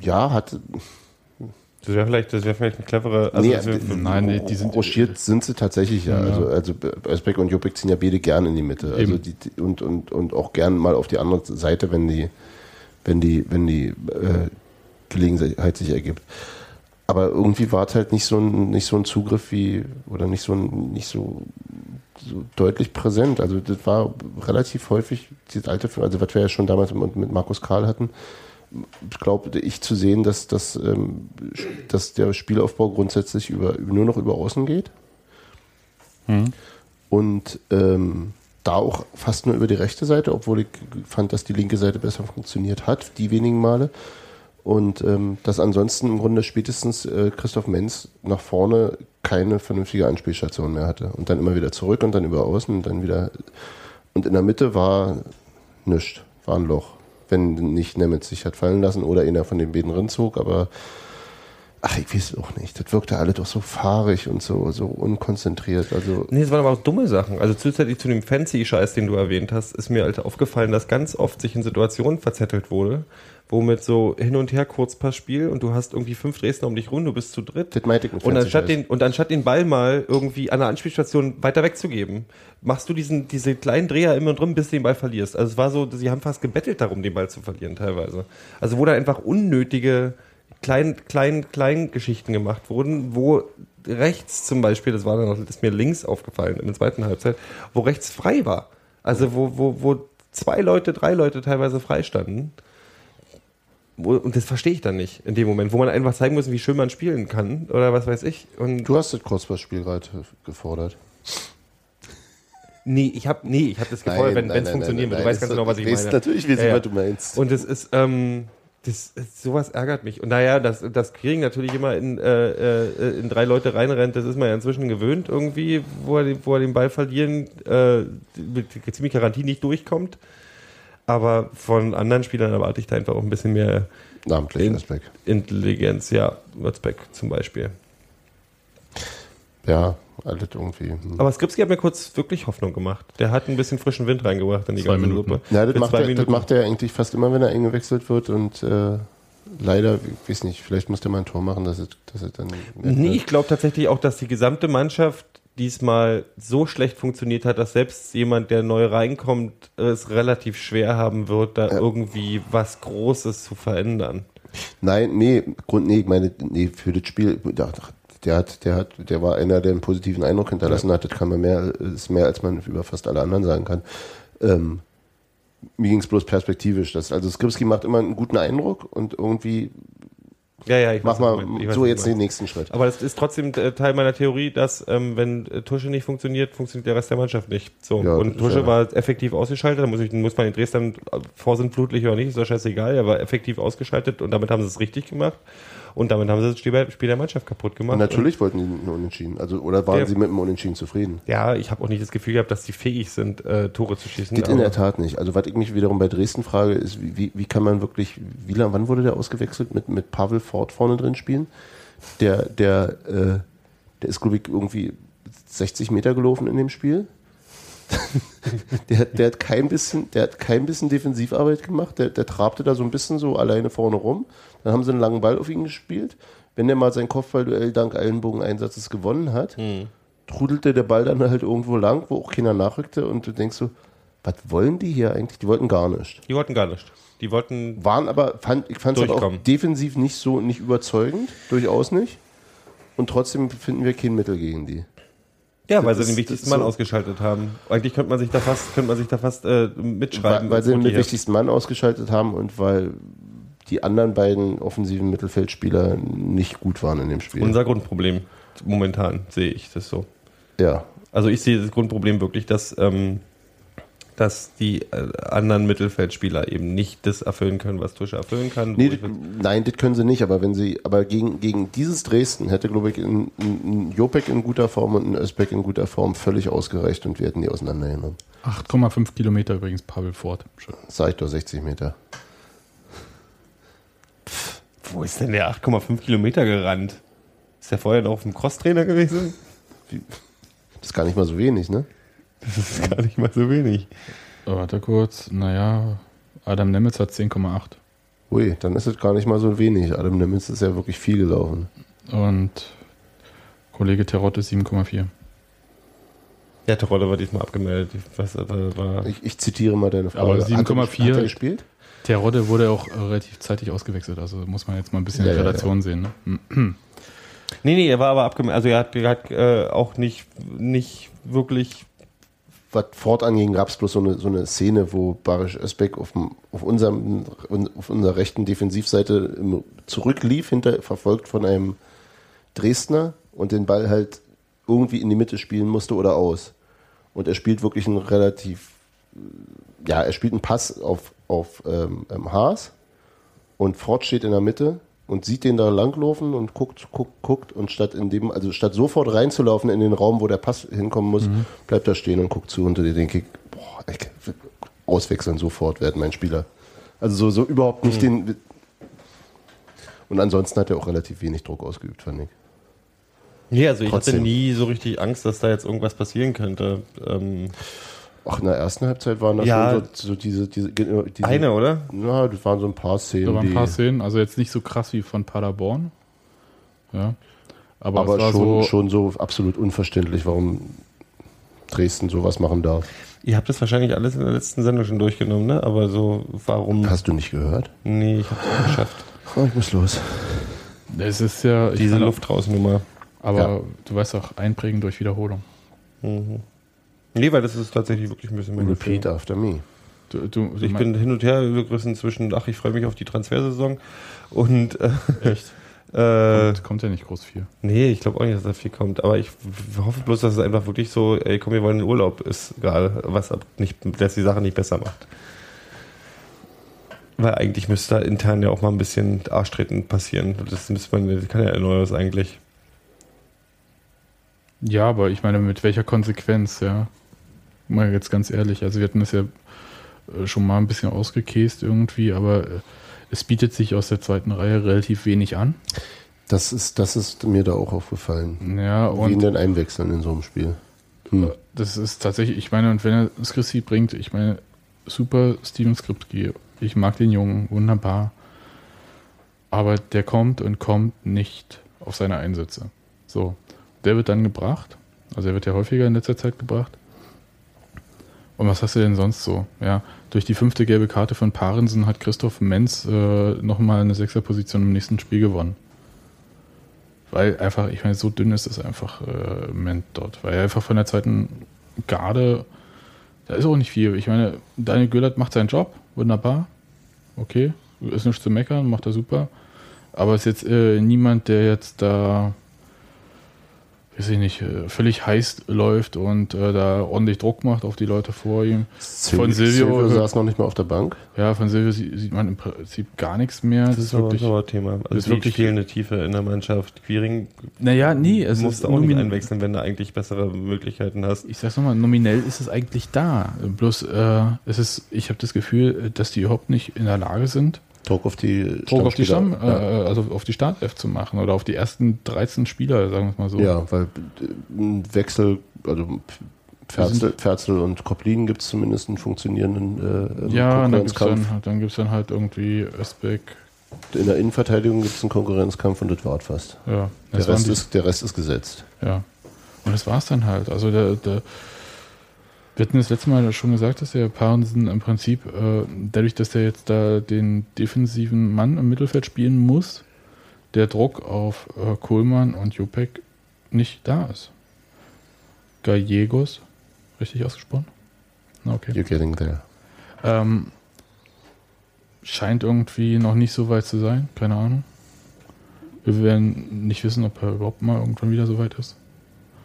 Ja, hat. Das wäre vielleicht, das wäre vielleicht eine clevere. Also nee, wär- d- nein, nee, die sind- rochiert sind sie tatsächlich ja. Ja. Also, also Özbek und Jopek ziehen ja beide gern in die Mitte. Also Eben. die- und, und, und auch gern mal auf die andere Seite, wenn die, wenn die, wenn die äh, Gelegenheit sich ergibt. Aber irgendwie war es halt nicht so ein, nicht so ein Zugriff wie, oder nicht so ein, nicht so, so deutlich präsent. Also das war relativ häufig, dieses alte, also was wir ja schon damals mit, mit Markus Karl hatten, glaubte ich zu sehen, dass, dass, ähm, dass der Spielaufbau grundsätzlich über, nur noch über Außen geht. Und ähm, da auch fast nur über die rechte Seite, obwohl ich fand, dass die linke Seite besser funktioniert hat, die wenigen Male. Und ähm, dass ansonsten im Grunde spätestens äh, Christoph Menz nach vorne keine vernünftige Anspielstation mehr hatte. Und dann immer wieder zurück und dann über außen und dann wieder. Und in der Mitte war nichts, war ein Loch. Wenn nicht Nemetz sich hat fallen lassen oder einer von den beiden rinzog, aber ach, ich weiß auch nicht. Das wirkte alle doch so fahrig und so, so unkonzentriert. Also Nee, es waren aber auch dumme Sachen. Also zusätzlich zu dem Fancy-Scheiß, den du erwähnt hast, ist mir halt aufgefallen, dass ganz oft sich in Situationen verzettelt wurde, wo mit so hin und her Kurzpassspiel und du hast irgendwie fünf Dresdner um dich rum, du bist zu dritt. das meinte ich mit Und anstatt, den, und anstatt den Ball mal irgendwie an der Anspielstation weiter wegzugeben, machst du diesen, diese kleinen Dreher immer drin, bis du den Ball verlierst. Also es war so, sie haben fast gebettelt darum, den Ball zu verlieren teilweise. Also wo da einfach unnötige klein, klein, klein Geschichten gemacht wurden, wo rechts zum Beispiel, das war dann noch, das ist mir links aufgefallen in der zweiten Halbzeit, wo rechts frei war. Also wo, wo, wo zwei Leute, drei Leute teilweise frei standen. Wo, und das verstehe ich dann nicht in dem Moment, wo man einfach zeigen muss, wie schön man spielen kann oder was weiß ich. Und Du hast das Kurzpassspiel gerade gefordert. nee, ich habe nee, ich habe das gefordert, wenn es funktionieren wird. Du weißt ganz genau, was ich meine. Natürlich weiß ich, Ja, was du meinst. Und es ist, ähm, das, ist- sowas ärgert mich. Und naja, dass das Kriegen natürlich immer in, äh, äh, in drei Leute reinrennt, das ist man ja inzwischen gewöhnt irgendwie, wo er, den- wo er den Ball verlieren, äh, mit ziemlich Garantie nicht durchkommt. Aber von anderen Spielern erwarte ich da einfach auch ein bisschen mehr Namentlich In- Respekt. Intelligenz. Ja, Würzbeck zum Beispiel. Ja, alles irgendwie. hm. Aber Skripski hat mir kurz wirklich Hoffnung gemacht. Der hat ein bisschen frischen Wind reingebracht in die Zwei ganze Minuten. Suppe. Ja, das macht, zwei er, das macht er eigentlich fast immer, wenn er eingewechselt wird und äh, leider, ich weiß nicht, vielleicht muss der mal ein Tor machen, dass es, dass es dann. Nee, ich glaube tatsächlich auch, dass die gesamte Mannschaft diesmal so schlecht funktioniert hat, dass selbst jemand, der neu reinkommt, es relativ schwer haben wird, da irgendwie was Großes zu verändern. Nein, nee, Grund, nee, ich meine, nee, für das Spiel, der, der hat, der hat, der war einer, der einen positiven Eindruck hinterlassen hat, das kann man mehr, ist mehr, als man über fast alle anderen sagen kann. Ähm, mir ging es bloß perspektivisch. Das, also Skripski macht immer einen guten Eindruck und irgendwie Ja, ja, ich mach mal. Ich so jetzt den nächsten Schritt. Aber das ist trotzdem äh, Teil meiner Theorie, dass ähm, wenn äh, Tusche nicht funktioniert, funktioniert der Rest der Mannschaft nicht. So. Ja, und Tusche ja. war effektiv ausgeschaltet, da muss, ich, muss man in Dresden äh, vorsintflutlich oder nicht, ist doch scheißegal, er war effektiv ausgeschaltet und damit haben sie es richtig gemacht. Und damit haben sie das Spiel, der Mannschaft kaputt gemacht. Und natürlich wollten die einen Unentschieden. Also, oder waren Der- sie mit dem Unentschieden zufrieden? Und, ja, ich habe auch nicht das Gefühl gehabt, dass die fähig sind, äh, Tore zu schießen. Das in der Tat nicht. Also was ich mich wiederum bei Dresden frage, ist, wie, wie, wie kann man wirklich, wie lang, wann wurde der ausgewechselt mit, mit Pavel Ford vorne drin spielen? Der, der, äh, der ist, glaube ich, irgendwie 60 Meter gelaufen in dem Spiel. Der, hat- der hat kein bisschen, der hat kein bisschen Defensivarbeit gemacht. Der, der trabte da so ein bisschen so alleine vorne rum. Dann haben sie einen langen Ball auf ihn gespielt. Wenn der mal sein Kopfballduell dank Ellenbogeneinsatzes gewonnen hat, trudelte der Ball dann halt irgendwo lang, wo auch keiner nachrückte und du denkst so, was wollen die hier eigentlich? Die wollten gar nicht. Die wollten gar nicht. Die wollten Waren aber, fand, ich fand es halt auch defensiv nicht so, nicht überzeugend, durchaus nicht. Und trotzdem finden wir kein Mittel gegen die. Ja, weil Das sie den wichtigsten Mann so- ausgeschaltet haben. Eigentlich könnte man sich da fast, könnte man sich da fast äh, mitschreiben. Weil, weil sie den wichtigsten Mann ausgeschaltet haben und weil die anderen beiden offensiven Mittelfeldspieler nicht gut waren in dem Spiel. Unser Grundproblem momentan sehe ich das so. ja. Also ich sehe das Grundproblem wirklich, dass, ähm, dass die äh, anderen Mittelfeldspieler eben nicht das erfüllen können, was Tusche erfüllen kann. Nee, das, nein, das können sie nicht, aber wenn sie, aber gegen, gegen dieses Dresden hätte, glaube ich, ein, ein, ein Jopek in guter Form und ein Özbek in guter Form völlig ausgereicht und wir hätten die auseinandergenommen. 8,5 Kilometer übrigens Pavel Ford. Schön. Sag ich doch 60 Meter. wo ist denn der 8,5 Kilometer gerannt? Ist der vorher noch auf dem Crosstrainer gewesen? Das ist gar nicht mal so wenig, ne? Das ist gar nicht mal so wenig. Warte kurz. Naja, Adam Nemitz hat 10,8. Ui, dann ist es gar nicht mal so wenig. Adam Nemitz ist ja wirklich viel gelaufen. Und Kollege Terotte 7,4. Ja, Terodde war diesmal abgemeldet. Was aber war. Ich, ich zitiere mal deine Frage. Aber Hat er- 7,4 Hat er gespielt? Terodde wurde auch äh, relativ zeitig ausgewechselt, also muss man jetzt mal ein bisschen Ja, in ja, Relation sehen. Ne? Nee, nee, er war aber abgemeldet. Also er hat, er hat äh, auch nicht, nicht wirklich. Was Ford anging, gab es bloß so eine, so eine Szene, wo Barisch Özbek auf, auf, auf unserer rechten Defensivseite zurücklief, hinter, verfolgt von einem Dresdner und den Ball halt irgendwie in die Mitte spielen musste oder aus. Und er spielt wirklich einen relativ, ja, er spielt einen Pass auf, auf ähm, ähm, Haas und Ford steht in der Mitte und sieht den da langlaufen und guckt, guckt, guckt und statt in dem, also statt sofort reinzulaufen in den Raum, wo der Pass hinkommen muss, bleibt er stehen und guckt zu und da denke ich, boah, ich auswechseln sofort werden mein Spieler. Also so, so überhaupt nicht den. Und ansonsten hat er auch relativ wenig Druck ausgeübt, fand ich. Nee, also ich hatte nie so richtig Angst, dass da jetzt irgendwas passieren könnte. Ähm, Ach, in der ersten Halbzeit waren das Ja. schon so, so diese, diese, diese. eine, oder? Ja, das waren so ein paar Szenen. Da waren ein paar Szenen, also jetzt nicht so krass wie von Paderborn. Ja. Aber, aber es war schon, so, schon so absolut unverständlich, warum Dresden sowas machen darf. Ihr habt das wahrscheinlich alles in der letzten Sendung schon durchgenommen, ne? Aber so, warum? Hast du nicht gehört? Nee, ich hab's nicht geschafft. Oh, ich muss los. es ist ja, ich Diese meine, Luftrausnummer. aber Ja. du weißt auch, einprägen durch Wiederholung. Mhm. Nee, weil das ist tatsächlich wirklich ein bisschen mein Repeat Gefühl. after me. Du, du, du Ich bin hin und her gerissen zwischen, ach, ich freue mich auf die Transfersaison und äh, echt. äh, Kommt, kommt ja nicht groß viel. nee, ich glaube auch nicht, dass da viel kommt. Aber ich hoffe bloß, dass es einfach wirklich so, ey, komm, wir wollen in den Urlaub ist gerade, was nicht, das die Sache nicht besser macht. Weil eigentlich müsste da intern ja auch mal ein bisschen Arschtreten passieren. Das müsste man, das kann ja Erneuers eigentlich. Ja, aber ich meine, mit welcher Konsequenz, ja? Mal jetzt ganz ehrlich, also wir hatten das ja äh, schon mal ein bisschen ausgekäst irgendwie, aber äh, es bietet sich aus der zweiten Reihe relativ wenig an. Das ist, das ist mir da auch aufgefallen. Ja, und denn einwechseln in so einem Spiel? Hm. das ist tatsächlich, ich meine, und wenn er Skripski bringt, ich meine, super Steven Skripski. Ich mag den Jungen, wunderbar. Aber der kommt und kommt nicht auf seine Einsätze. So, der wird dann gebracht. Also er wird ja häufiger in letzter Zeit gebracht. Und was hast du denn sonst so? Ja, durch die fünfte gelbe Karte von Parensen hat Christoph Menz äh, nochmal eine Sechserposition im nächsten Spiel gewonnen. Weil einfach, ich meine, so dünn ist es einfach äh, im Moment dort. Weil er einfach von der zweiten Garde, da ist auch nicht viel. Ich meine, Daniel Göllert macht seinen Job, wunderbar. Okay, ist nichts zu meckern, macht er super. Aber ist jetzt äh, niemand, der jetzt da, weiß ich nicht, äh, völlig heiß läuft und äh, da ordentlich Druck macht auf die Leute vor ihm. Von Silvio, äh, saß noch nicht mal auf der Bank. Ja, von Silvio sie- sieht man im Prinzip gar nichts mehr. Das, ist aber wirklich, ein Thema. Also das ist wirklich fehlende Tiefe in der Mannschaft. Quiring Naja, nie. Es musst ist auch nicht einwechseln, wenn du eigentlich bessere Möglichkeiten hast. Ich sag's nochmal, nominell ist es eigentlich da. Bloß äh, es ist, ich habe das Gefühl, dass die überhaupt nicht in der Lage sind, Druck auf die Druck auf die Stamm, Stammspieler. äh, also auf die Startelf zu machen oder auf die ersten 13 Spieler, sagen wir es mal so. Ja, weil äh, ein Wechsel, also Ferzel, Ferzel und Koplin gibt es zumindest einen funktionierenden äh, Ja, dann gibt's Konkurrenzkampf. dann, dann gibt's dann halt irgendwie Özbeck. In der Innenverteidigung gibt es einen Konkurrenzkampf und das war's fast. Ja, Der das Rest, ist, der Rest ist gesetzt. Ja. Und das war's dann halt. Also der, der wir hatten das letzte Mal schon gesagt, dass der Parensen im Prinzip, äh, dadurch, dass er jetzt da den defensiven Mann im Mittelfeld spielen muss, der Druck auf äh, Kohlmann und Jopek nicht da ist. Gallegos, richtig ausgesprochen? Na, Okay. You're getting there. Ähm, scheint irgendwie noch nicht so weit zu sein, keine Ahnung. Wir werden nicht wissen, ob er überhaupt mal irgendwann wieder so weit ist.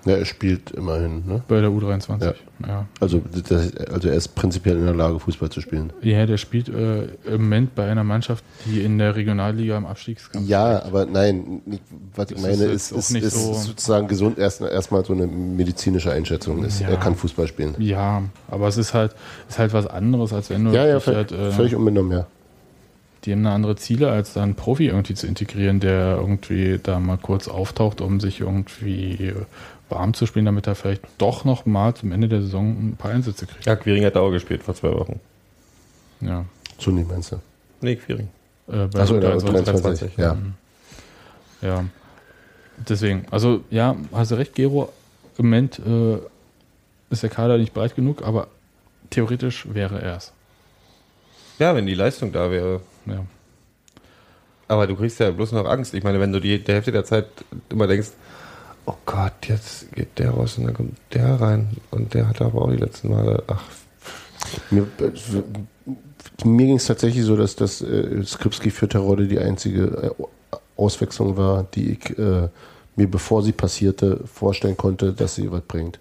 Ja, er spielt immerhin, ne? Bei der U23. Ja. Ja. Also, das, also er ist prinzipiell in der Lage, Fußball zu spielen. Ja, der spielt äh, im Moment bei einer Mannschaft, die in der Regionalliga im Abstiegskampf Ja, aber nein, was ich Das meine, ist ist, ist, ist so- sozusagen gesund erst erstmal so eine medizinische Einschätzung ist. Ja. Er kann Fußball spielen. Ja, aber es ist halt, ist halt was anderes, als wenn du Ja, ja, völlig, halt, äh, völlig unbenommen, ja. Die haben eine andere Ziele, als da einen Profi irgendwie zu integrieren, der irgendwie da mal kurz auftaucht, um sich irgendwie warm zu spielen, damit er vielleicht doch noch mal zum Ende der Saison ein paar Einsätze kriegt. Ja, Quiring hat auch gespielt vor zwei Wochen. Ja. Nicht meinst du? Nee, Quiring. Äh, Achso, der ja, 23. 23, ja. Mhm. Ja. Deswegen, also ja, hast du recht, Gero. Im Moment äh, ist der Kader nicht breit genug, aber theoretisch wäre er es. Ja, wenn die Leistung da wäre. Ja. Aber du kriegst ja bloß noch Angst. Ich meine, wenn du die, die Hälfte der Zeit immer denkst, oh Gott, jetzt geht der raus und dann kommt der rein. Und der hat aber auch die letzten Male, ach, Mir, mir ging es tatsächlich so, dass das äh, Skripski für Terodde die einzige äh, Auswechslung war, die ich äh, mir, bevor sie passierte, vorstellen konnte, dass sie was bringt.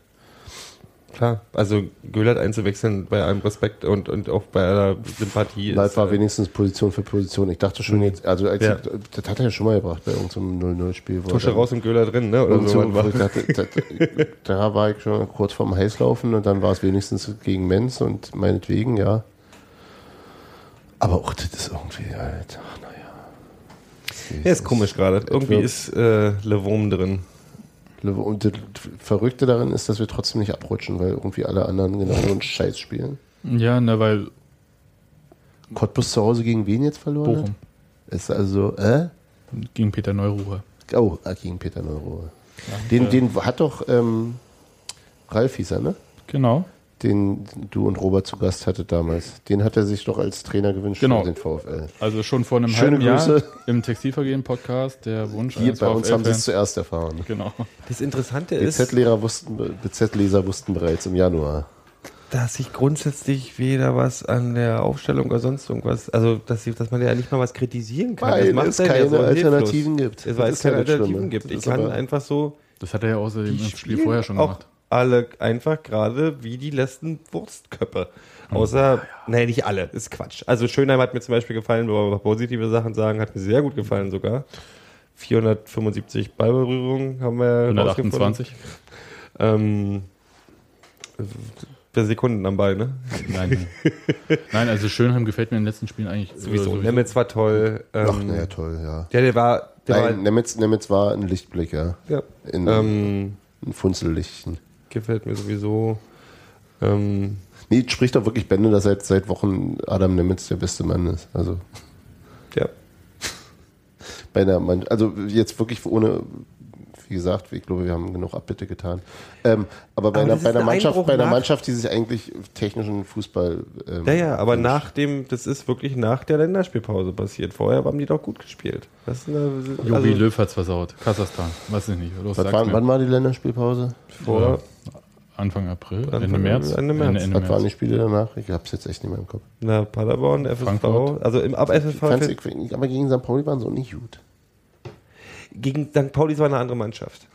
Klar. Also Göllert einzuwechseln bei allem Respekt und, und auch bei aller Sympathie. Das war äh, wenigstens Position für Position. Ich dachte schon jetzt, also als Ja. ich, das hat er ja schon mal gebracht bei irgendeinem 0-0-Spiel. wo er Tusche raus und Göller drin, ne? Oder so. ich dachte, da, da war ich schon kurz vorm Heißlaufen und dann war es wenigstens gegen Menz und meinetwegen, ja. Aber auch das ist irgendwie, Alter, naja. Ja, ist komisch gerade. Irgendwie ist äh, Le Wurm drin. Und das Verrückte daran ist, dass wir trotzdem nicht abrutschen, weil irgendwie alle anderen genau so einen Scheiß spielen. Ja, ne, weil Cottbus zu Hause gegen wen jetzt verloren? Bochum Hat? Ist also, äh? gegen Peter Neuruhr. Oh, ah, gegen Peter Neuruhr. Den, den hat doch ähm, Ralf hieß er, ne? Genau. Den du und Robert zu Gast hattet damals. Den hat er sich doch als Trainer gewünscht Genau. für den VfL. Also schon vor einem Schöne halben Jahr Grüße. im Textilvergehen-Podcast der Wunsch Hier bei uns haben sie es zuerst erfahren. Genau. Das Interessante ist, BZ-Lehrer wussten, BZ-Leser wussten bereits im Januar. dass sich grundsätzlich weder was an der Aufstellung oder sonst irgendwas, also dass, dass man ja nicht mal was kritisieren kann. Weil Das macht es keine so Alternativen hilflos. gibt. Es, Das weil es keine Alternativen Schlimme. gibt. Ich kann einfach so. Das hat er ja außerdem im Spiel vorher schon gemacht. Alle einfach gerade wie die letzten Wurstköppe. Außer, nee, nicht alle, ist Quatsch. Also Schönheim hat mir zum Beispiel gefallen, wo wir positive Sachen sagen, hat mir sehr gut gefallen sogar. 475 Ballberührungen haben wir 128. Ähm, per Sekunden am Ball, ne? Nein. Nein, also Schönheim gefällt mir in den letzten Spielen eigentlich Sowieso. äh, Nemitz war toll. Ähm, Ach, naja, toll, ja. Ja, der war Der war- Nein, Nemitz, Nemitz war ein Lichtblick, ja. Ja. In, Ähm, ein Funzellichtchen. Gefällt mir sowieso. Ähm, Nee, spricht doch wirklich Bände, dass seit, seit Wochen Adam Nemitz der beste Mann ist. Also ja. bei einer Mann, also jetzt wirklich ohne, wie gesagt, ich glaube, wir haben genug Abbitte getan. Ähm, aber bei Aber einer, bei einer ein Mannschaft, Einbruch bei einer Mannschaft, die sich eigentlich technischen Fußball. Ähm, Ja, ja, aber nach dem, das ist wirklich nach der Länderspielpause passiert. Vorher haben die doch gut gespielt. Das eine, Jogi also Löw hat's versaut. Kasachstan. Weiß ich nicht. Los, mir. wann war die Länderspielpause? vor, Anfang April, Anfang- Ende März. Ende März. Was waren die Spiele danach? Ich hab's jetzt echt nicht mehr im Kopf. na, Paderborn, FSV, Frankfurt. also im, ab FSV ich, aber gegen St. Pauli waren sie auch nicht gut. gegen St. Pauli war eine andere Mannschaft.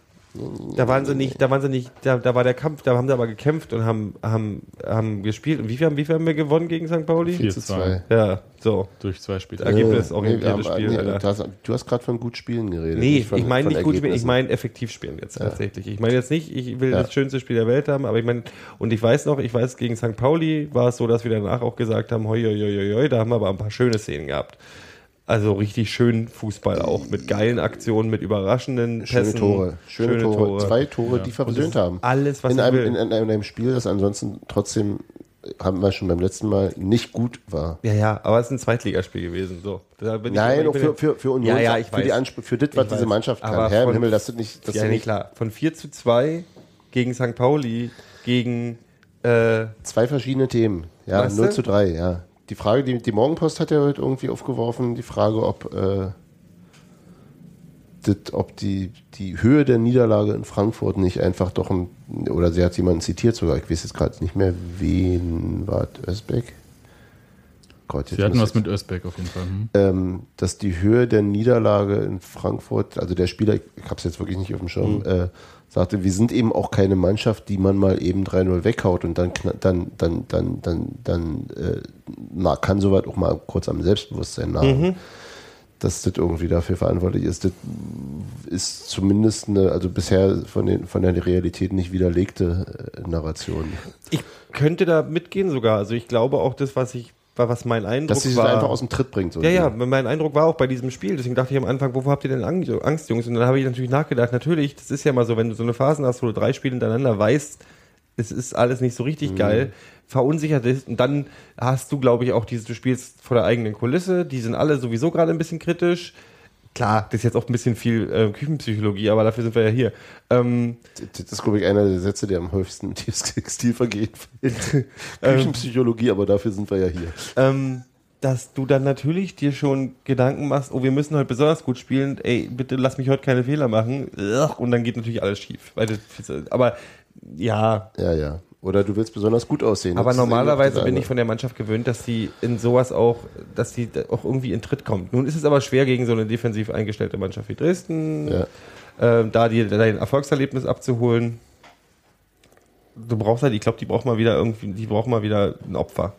Da waren sie nicht, da waren sie nicht, da, da war der Kampf, da haben sie aber gekämpft und haben, haben, haben gespielt. Und wie viel, haben- wie viel haben wir gewonnen gegen St. Pauli? 4 zu zu 2. Ja, so. Durch zwei Spiele. Ergebnisorientiertes nee, Spiel, Nee, Alter. du hast, gerade von gut Spielen geredet. Nee, von- ich meine nicht gut spielen, ich meine effektiv spielen jetzt tatsächlich. Ich meine jetzt nicht, ich will Ja. das schönste Spiel der Welt haben, aber ich meine, und ich weiß noch, ich weiß, gegen St. Pauli war es so, dass wir danach auch gesagt haben, hoi, hoi, hoi, hoi, da haben wir aber ein paar schöne Szenen gehabt. Also richtig schön Fußball auch, mit geilen Aktionen, mit überraschenden Schöne Pässen. Tore. Schöne, Tore. Zwei Tore, die versöhnt haben. Alles, was in einem, in, in einem Spiel, das ansonsten trotzdem, haben wir schon beim letzten Mal, nicht gut war. Ja, ja, aber es ist ein Zweitligaspiel gewesen. So. Nein, auch für, für, für Union, Ja, ja, ich für, die weiß. Ansp für das, was Ich diese weiß. Mannschaft kann. Aber Herr im von- Himmel, das ist nicht, das ja, ist nicht klar. Von 4 zu 2 gegen St. Pauli, gegen äh, zwei verschiedene Themen. Ja, Weißt 0 du? zu 3, ja. Die Frage, die, die Morgenpost hat ja heute irgendwie aufgeworfen, die Frage, ob, äh, das, ob die, die Höhe der Niederlage in Frankfurt nicht einfach doch, ein, oder sie hat jemanden zitiert sogar, ich weiß jetzt gerade nicht mehr, wen war Özbeck? Gott, Sie hatten was mit Özbeck auf jeden Fall. Hm. ähm, dass die Höhe der Niederlage in Frankfurt, also der Spieler, ich habe es jetzt wirklich nicht auf dem Schirm, äh, sagte, wir sind eben auch keine Mannschaft, die man mal eben 3-0 weghaut und dann dann dann dann dann dann äh, na, kann soweit auch mal kurz am Selbstbewusstsein nagen. Dass das irgendwie dafür verantwortlich ist, das ist zumindest eine, also bisher von, den, von der Realität nicht widerlegte äh, Narration. Ich könnte da mitgehen sogar. Also ich glaube auch das, was ich, was mein Eindruck Dass sie sich war. einfach aus dem Tritt bringt. So ja, ja, mein Eindruck war auch bei diesem Spiel. Deswegen dachte ich am Anfang, wovor habt ihr denn Ang- Angst, Jungs? Und dann habe ich natürlich nachgedacht, natürlich, das ist ja mal so, wenn du so eine Phasen hast, wo du drei Spiele hintereinander weißt, es ist alles nicht so richtig geil, verunsichert ist. Und dann hast du, glaube ich, auch dieses, du spielst vor der eigenen Kulisse, die sind alle sowieso gerade ein bisschen kritisch. Klar, das ist jetzt auch ein bisschen viel äh, Küchenpsychologie, aber dafür sind wir ja hier. Ähm, Das ist, glaube ich, einer der Sätze, der am häufigsten im Textil vergeht. Küchenpsychologie, aber dafür sind wir ja hier. ähm, dass du dann natürlich dir schon Gedanken machst, oh, wir müssen heute besonders gut spielen, ey, bitte lass mich heute keine Fehler machen. Und dann geht natürlich alles schief. Weil aber ja, Ja, ja. Oder du willst besonders gut aussehen. aber normalerweise bin ich von der Mannschaft gewöhnt, dass die in sowas auch, dass die da auch irgendwie in Tritt kommt. Nun ist es aber schwer gegen so eine defensiv eingestellte Mannschaft wie Dresden, Ja. ähm, da dir dein Erfolgserlebnis abzuholen. Du brauchst halt, ich glaube, die braucht mal wieder irgendwie, die braucht mal wieder ein Opfer.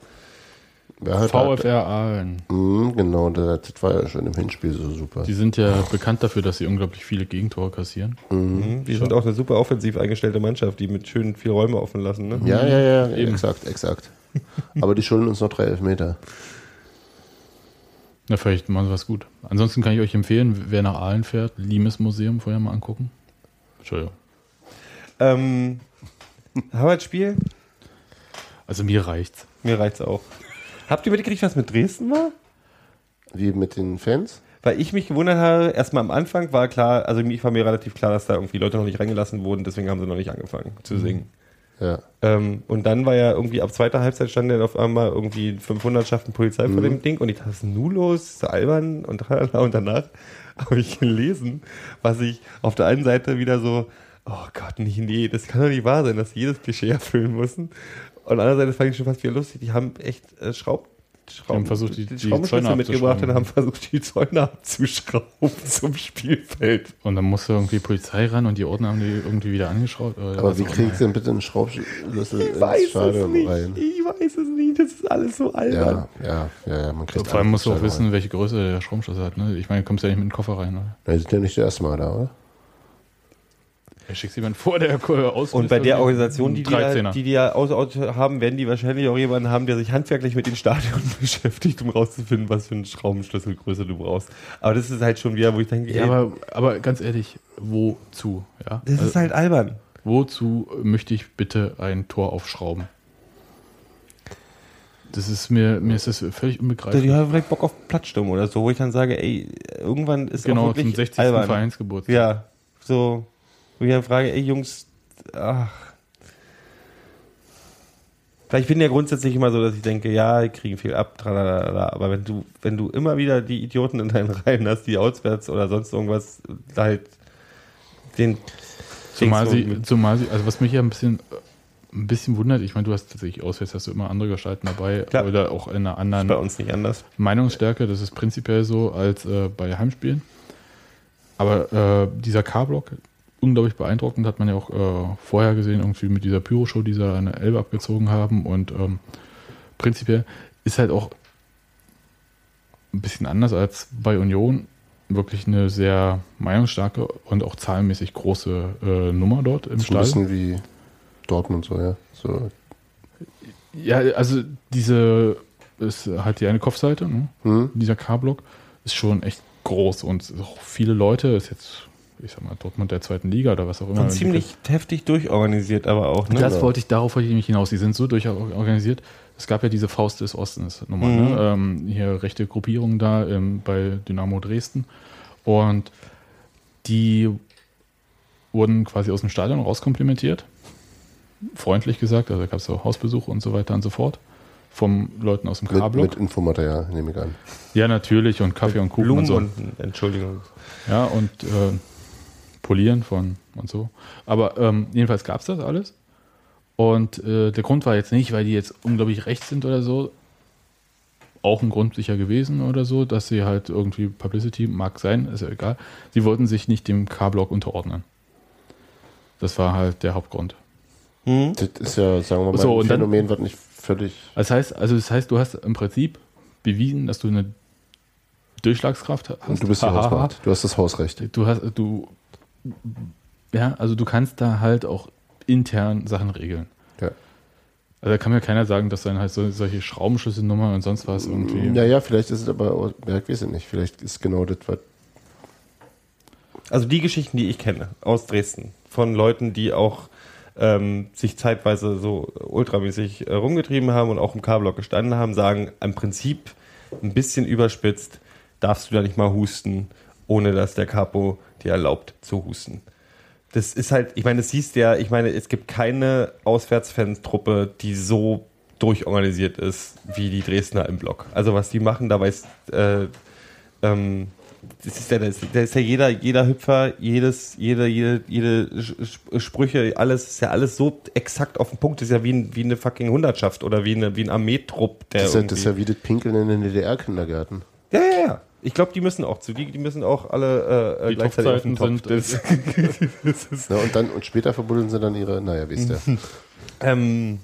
Hat- VfR Aalen. Mhm, genau, das, war ja schon im Hinspiel so super. Die sind ja bekannt dafür, dass sie unglaublich viele Gegentore kassieren. Mhm. Die sind auch eine super offensiv eingestellte Mannschaft, die mit schön viel Räume offen lassen. Ne? Ja, ja, ja, exakt, exakt. Aber die schulden uns noch drei Elfmeter. Na, vielleicht machen sie was gut. Ansonsten kann ich euch empfehlen, wer nach Aalen fährt, Limes Museum vorher mal angucken. Entschuldigung. Ähm, Harvard-Spiel? Also mir reicht's. Mir reicht's auch. Habt ihr mitgekriegt, was mit Dresden war? Wie mit den Fans? Weil ich mich gewundert habe, erstmal am Anfang war klar, also ich war mir relativ klar, dass da irgendwie Leute noch nicht reingelassen wurden, deswegen haben sie noch nicht angefangen zu singen. Ja. Ähm, und dann war ja irgendwie ab zweiter Halbzeit stand dann auf einmal irgendwie 500 Schaften Polizei vor dem Ding und ich dachte, was ist nun los? Ist so albern und und danach habe ich gelesen, was ich auf der einen Seite wieder so, oh Gott, nicht, nee, das kann doch nicht wahr sein, dass sie jedes Klischee erfüllen müssen. Und andererseits fand ich schon fast wieder lustig, die haben echt äh, Schraub, Schrauben, haben versucht, die- die Schraubenschlüssel Zäune mitgebracht und haben versucht, die Zäune abzuschrauben zum Spielfeld. Und dann musste irgendwie Polizei ran und die Ordner haben die irgendwie wieder angeschraubt. oder Aber wie kriegst du denn bitte einen Schraubschlüssel Ich ins weiß es nicht, rein? ich weiß es nicht, das ist alles so albern. Ja, ja, ja, ja, man kriegt Vor allem musst du auch ins wissen, welche Größe der Schraubenschlüssel hat. Ne? Ich meine, du kommst ja nicht mit dem Koffer rein. Oder? Rein. Na, die sind ja nicht das erste Mal da, oder? Er schickt jemanden vor der Aus Und bei der Organisation, die die, ja, 13er. die, die ja aus, aus haben, werden die wahrscheinlich auch jemanden haben, der sich handwerklich mit den Stadionen beschäftigt, um rauszufinden, was für eine Schraubenschlüsselgröße du brauchst. Aber das ist halt schon wieder, wo ich denke, Ja, ey, aber, aber ganz ehrlich, wozu? Ja? das ist halt albern. Wozu möchte ich bitte ein Tor aufschrauben? Das ist mir, mir ist das völlig Die unbegreiflich. haben vielleicht Bock auf Plattsturm oder so, wo ich dann sage, ey, irgendwann ist Genau, auch wirklich zum 60. albern. Vereinsgeburtstag. Ja, so, wo ich dann frage, ey Jungs, ach. Weil ich bin ja grundsätzlich immer so, dass ich denke, ja, die kriegen viel ab, tralalala. aber wenn du, wenn du immer wieder die Idioten in deinen Reihen hast, die auswärts oder sonst irgendwas halt den Zumal sie, zumal sie, also was mich ja ein bisschen, ein bisschen wundert, ich meine, du hast tatsächlich auswärts, hast du immer andere Gestalten dabei Klar. oder auch in einer ist anderen bei uns nicht anders. Meinungsstärke, das ist prinzipiell so als äh, bei Heimspielen. Aber äh, dieser K-Block, unglaublich beeindruckend, hat man ja auch äh, vorher gesehen, irgendwie mit dieser Pyro-Show, die sie eine Elbe abgezogen haben. Und ähm, prinzipiell ist halt auch ein bisschen anders als bei Union. Wirklich eine sehr meinungsstarke und auch zahlenmäßig große äh, Nummer dort im So ein Stall. bisschen wie Dortmund so, ja. So, Ja, also diese ist halt die eine Kopfseite, ne? hm? dieser K-Block ist schon echt groß und auch viele Leute, ist jetzt, ich sag mal, Dortmund der zweiten Liga oder was auch immer. Und ziemlich heftig durchorganisiert, aber auch, ne? Das wollte ich, darauf wollte ich nämlich hinaus. Die sind so durchorganisiert. Es gab ja diese Faust des Ostens Nummer, Mhm. ne? ähm, hier rechte Gruppierung da ähm, bei Dynamo Dresden. Und die wurden quasi aus dem Stadion rauskomplimentiert. Freundlich gesagt, also da gab es so Hausbesuche und so weiter und so fort. Vom Leuten aus dem mit, K-Block. mit Infomaterial, nehme ich an. Ja, natürlich. Und Kaffee und Kuchen Blumen und so. und, Entschuldigung. Ja, und äh, Polieren von und so. Aber ähm, jedenfalls gab es das alles. Und äh, der Grund war jetzt nicht, weil die jetzt unglaublich rechts sind oder so. Auch ein Grund sicher gewesen oder so, dass sie halt irgendwie Publicity mag sein, ist ja egal. Sie wollten sich nicht dem K-Block unterordnen. Das war halt der Hauptgrund. Hm? Das ist ja, sagen wir mal, So, ein und dann- Phänomen, was nicht völlig. Das heißt, also das heißt, du hast im Prinzip bewiesen, dass du eine Durchschlagskraft hast. Und du bist Hahaha. Hausmacht. Du hast das Hausrecht. Du hast, du, ja, also du kannst da halt auch intern Sachen regeln. Ja. Also da kann mir keiner sagen, dass dann halt so, solche Schraubenschlüsselnummern und sonst was irgendwie. Naja, vielleicht ist es aber, ja, ich weiß es nicht. Vielleicht ist genau das, was. Also die Geschichten, die ich kenne aus Dresden, von Leuten, die auch ähm, sich zeitweise so ultramäßig äh, rumgetrieben haben und auch im K-Block gestanden haben, sagen im Prinzip ein bisschen überspitzt, darfst du da nicht mal husten, ohne dass der Capo dir erlaubt zu husten. Das ist halt, ich meine, das siehst ja, ich meine, es gibt keine Auswärtsfans-Truppe, die so durchorganisiert ist wie die Dresdner im Block. Also was die machen, da weiß, äh, ähm, das ist ja, das, da ist ja jeder, jeder Hüpfer, jedes, jede, jede, jede Sprüche, alles ist ja alles so exakt auf den Punkt. Das ist ja wie, ein, wie eine fucking Hundertschaft oder wie, eine, wie ein Armeetrupp, der Das ist, ja, das ist ja wie das Pinkeln in den DDR-Kindergärten. ja, ja, ja. Ich glaube, die müssen auch zu, die, die müssen auch alle äh, Die gleichzeitig auf den Topf. sind, Das, das ist, Ja, und dann und später verbuddeln sie dann ihre, naja, wisst ihr. ähm,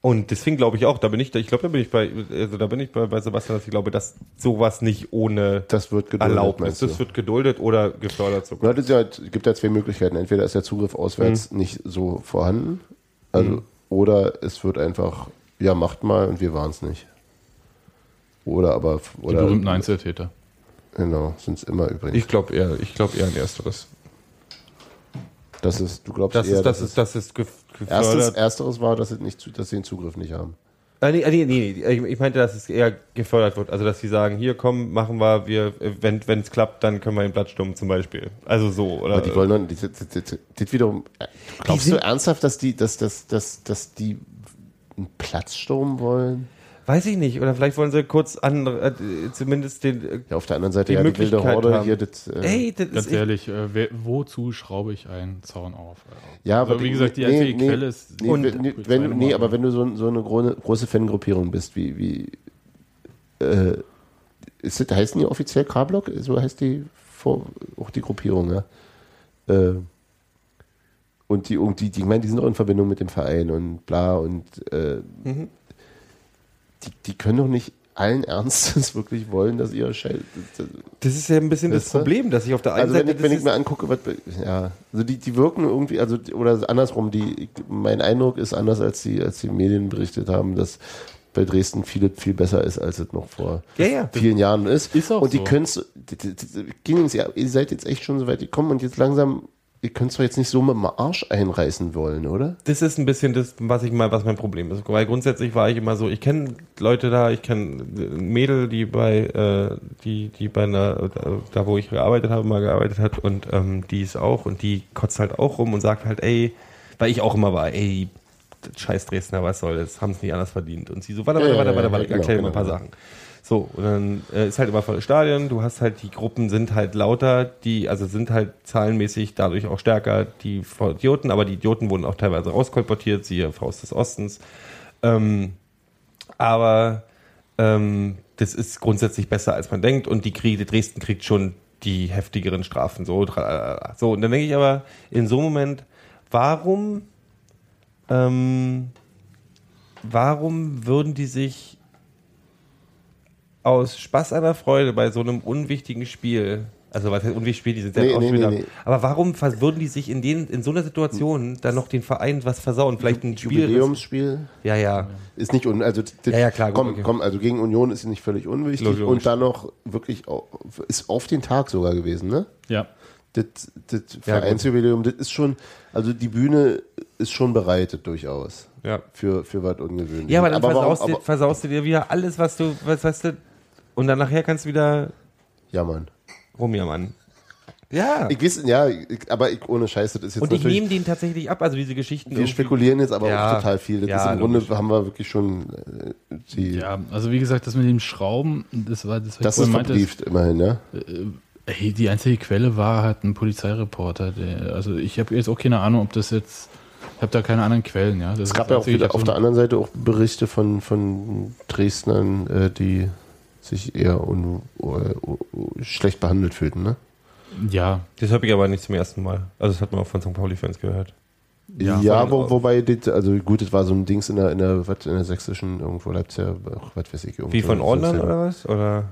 und deswegen glaube ich auch, da bin ich, ich glaube, da bin ich bei, also da bin ich bei, bei Sebastian, dass ich glaube, dass sowas nicht ohne Das wird geduldet, erlaubt ist. Das wird geduldet oder gefördert sogar. Ist ja, es gibt ja zwei Möglichkeiten. Entweder ist der Zugriff auswärts nicht so vorhanden, also, Mhm. oder es wird einfach, ja, macht mal und wir waren es nicht. Oder aber, die oder, berühmten Einzeltäter. genau, sind es immer übrigens. Ich glaube eher, ich glaube eher an ersteres. das ist, du glaubst Das eher, ist, das dass ist, das ist Erstes, ersteres war, dass, es nicht, dass sie den Zugriff nicht haben. Ah, nee, ah, nee, nee, nee. Ich, ich meinte, dass es eher gefördert wird. Also, dass sie sagen, hier, komm, machen wir, wir, wenn es klappt, dann können wir den Platz stummen zum Beispiel. Also so, oder? Aber die wollen dann, das, das, das, das wiederum, glaubst du ernsthaft, dass die, dass, dass, dass, dass die einen Platzsturm wollen? Weiß ich nicht. Oder vielleicht wollen sie kurz andere, äh, zumindest den, äh, Ja, auf der anderen Seite, Die ja, die wilde Möglichkeit Horde haben. hier, das, äh, ey, das Ganz ist, ehrlich, äh, wer, wozu schraube ich einen Zaun auf? Ja, also, aber wie die- gesagt, die nee, einzige nee, Quelle ist. Nee, Und- wenn, nee, wenn, du- nee, aber wenn du so, so eine große, große Fangruppierung bist, wie, wie äh, ist das, heißen die offiziell K-Block? So heißt die vor, auch die Gruppierung, ja. Äh, und die, und die, die, ich meine, die sind auch in Verbindung mit dem Verein und bla und äh, Mhm. Die, die können doch nicht allen Ernstes wirklich wollen, dass ihr Scheiß. Das ist ja ein bisschen das? Problem, dass ich auf der einen Also wenn Seite. ich, wenn das ich mir angucke, was, ja, also die, die wirken irgendwie, also oder andersrum, die, mein Eindruck ist anders, als die, als die Medien berichtet haben, dass bei Dresden vieles viel besser ist, als es noch vor Ja, ja. vielen Jahren ist. Ist auch und die so. können es, ihr seid jetzt echt schon so weit gekommen und jetzt langsam, ihr könnt es doch jetzt nicht so mit dem Arsch einreißen wollen, oder? das ist ein bisschen das, was ich mal, was mein Problem ist. Weil grundsätzlich war ich immer so, ich kenne Leute da, ich kenne Mädel, die bei, äh, die, die bei einer, da wo ich gearbeitet habe, mal gearbeitet hat und ähm, die ist auch und die kotzt halt auch rum und sagt halt, ey, weil ich auch immer war, ey, scheiß Dresdner, was soll das, haben es nicht anders verdient. Und sie so, warte, Ja, warte, ja, warte, ja, warte, warte, ja, ich erkläre genau, dir mal ein paar genau. Sachen. So, und dann äh, ist halt immer volles Stadion, du hast halt, die Gruppen sind halt lauter, die, also sind halt zahlenmäßig dadurch auch stärker, die Idioten, aber die Idioten wurden auch teilweise rauskolportiert, siehe Faust des Ostens. Ähm, aber ähm, das ist grundsätzlich besser, als man denkt und die Kriege, Dresden kriegt schon die heftigeren Strafen. So, tralala. so und dann denke ich aber in so einem Moment, warum, ähm, warum würden die sich aus Spaß an der Freude bei so einem unwichtigen Spiel, also was heißt unwichtiges Spiel, die sind ja Nee, auch nee, schon wieder, nee, nee. aber warum würden die sich in, den, in so einer Situation dann noch den Verein was versauen? Vielleicht ein Spiel. Jubiläumsspiel Ja, ja. ist nicht un, also Ja, ja, klar, gut, komm, okay. komm, also gegen Union ist nicht völlig unwichtig Logisch. und dann noch wirklich ist auf den Tag sogar gewesen, ne? Ja. Das, das Ja, Vereinsjubiläum, das ist schon, also die Bühne ist schon bereitet durchaus Ja. für, für was Ungewöhnliches. Ja, aber dann warum- versaust, aber, du, versaust du dir wieder alles, was du, was weißt du, und dann nachher kannst du wieder ja, Mann. rumjammern. Ja. Ich weiß, ja, ich, aber ich, ohne Scheiße, das ist jetzt und ich nehme den tatsächlich ab, also diese Geschichten. wir irgendwie- spekulieren jetzt aber Ja. auch total viel. Das Ja, ist im Grunde, logisch. haben wir wirklich schon äh, die, Ja, also wie gesagt, das mit dem Schrauben, das war das, was das ich ist vorhin meinte, verbrieft immerhin, ja. Ey, die einzige Quelle war halt ein Polizeireporter. Der, also ich habe jetzt auch keine Ahnung, ob das jetzt. Ich habe da keine anderen Quellen, ja. Das Es gab ja auch wieder auf so der anderen Seite auch Berichte von, von Dresdnern, äh, die sich eher un, äh, schlecht behandelt fühlten, ne? Ja, Das habe ich aber nicht zum ersten Mal. Also das hat man auch von St. Pauli-Fans gehört. Ja, Ja, wo, von- wobei, das, also gut, das war so ein Dings in der, in der, was, in der sächsischen, irgendwo Leipziger, ach, was weiß ich. Wie von Ordnern oder? oder was? Oder?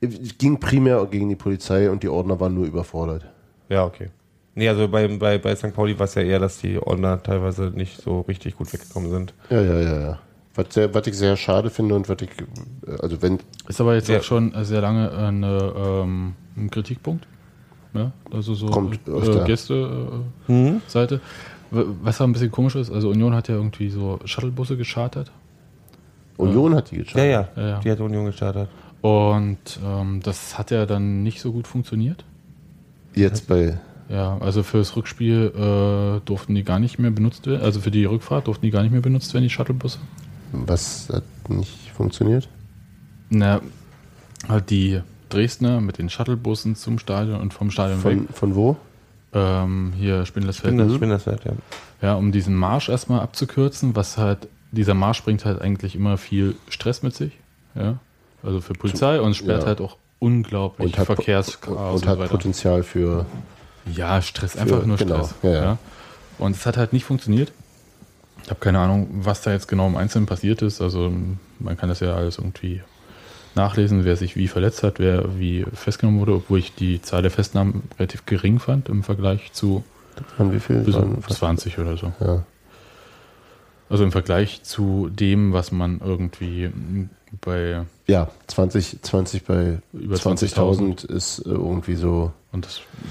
Es ging primär gegen die Polizei und die Ordner waren nur überfordert. Ja, okay. Nee, also bei, bei, bei St. Pauli war es ja eher, dass die Ordner teilweise nicht so richtig gut weggekommen sind. Ja, ja, ja, ja. Was, sehr, was ich sehr schade finde und was ich, äh, also wenn, ist aber jetzt Ja. auch schon sehr lange eine, ähm, ein Kritikpunkt. Ja, also so äh. Gäste-Seite. Was aber ein bisschen komisch ist, also Union hat ja irgendwie so Shuttlebusse geschartert. Union hat die geschafft. Ja, ja. Ja. Die hat Union gestartet. Und ähm, das hat ja dann nicht so gut funktioniert. Jetzt bei, Ja, also fürs Rückspiel äh, durften die gar nicht mehr benutzt werden. Also für die Rückfahrt durften die gar nicht mehr benutzt werden, die Shuttlebusse. Was hat nicht funktioniert? Na, halt die Dresdner mit den Shuttlebussen zum Stadion und vom Stadion weg. Von, von wo? Ähm, hier Spindlersfeld. Spindler, Spindersfeld, ja. Ja, um diesen Marsch erstmal abzukürzen, was halt, dieser Marsch bringt halt eigentlich immer viel Stress mit sich. Ja. Also für Polizei und sperrt Ja. halt auch unglaublich Und hat, Verkehrschaos und hat so weiter. Potenzial für, Ja, Stress, einfach nur genau, Stress. ja, ja. Und es hat halt nicht funktioniert. Ich habe keine Ahnung, was da jetzt genau im Einzelnen passiert ist. Also man kann das ja alles irgendwie nachlesen, wer sich wie verletzt hat, wer wie festgenommen wurde, obwohl ich die Zahl der Festnahmen relativ gering fand im Vergleich zu an wie viel? waren zu 20 oder so. Ja. Also im Vergleich zu dem, was man irgendwie bei Ja, 20, 20 bei Über 20.000 ist äh, irgendwie so. und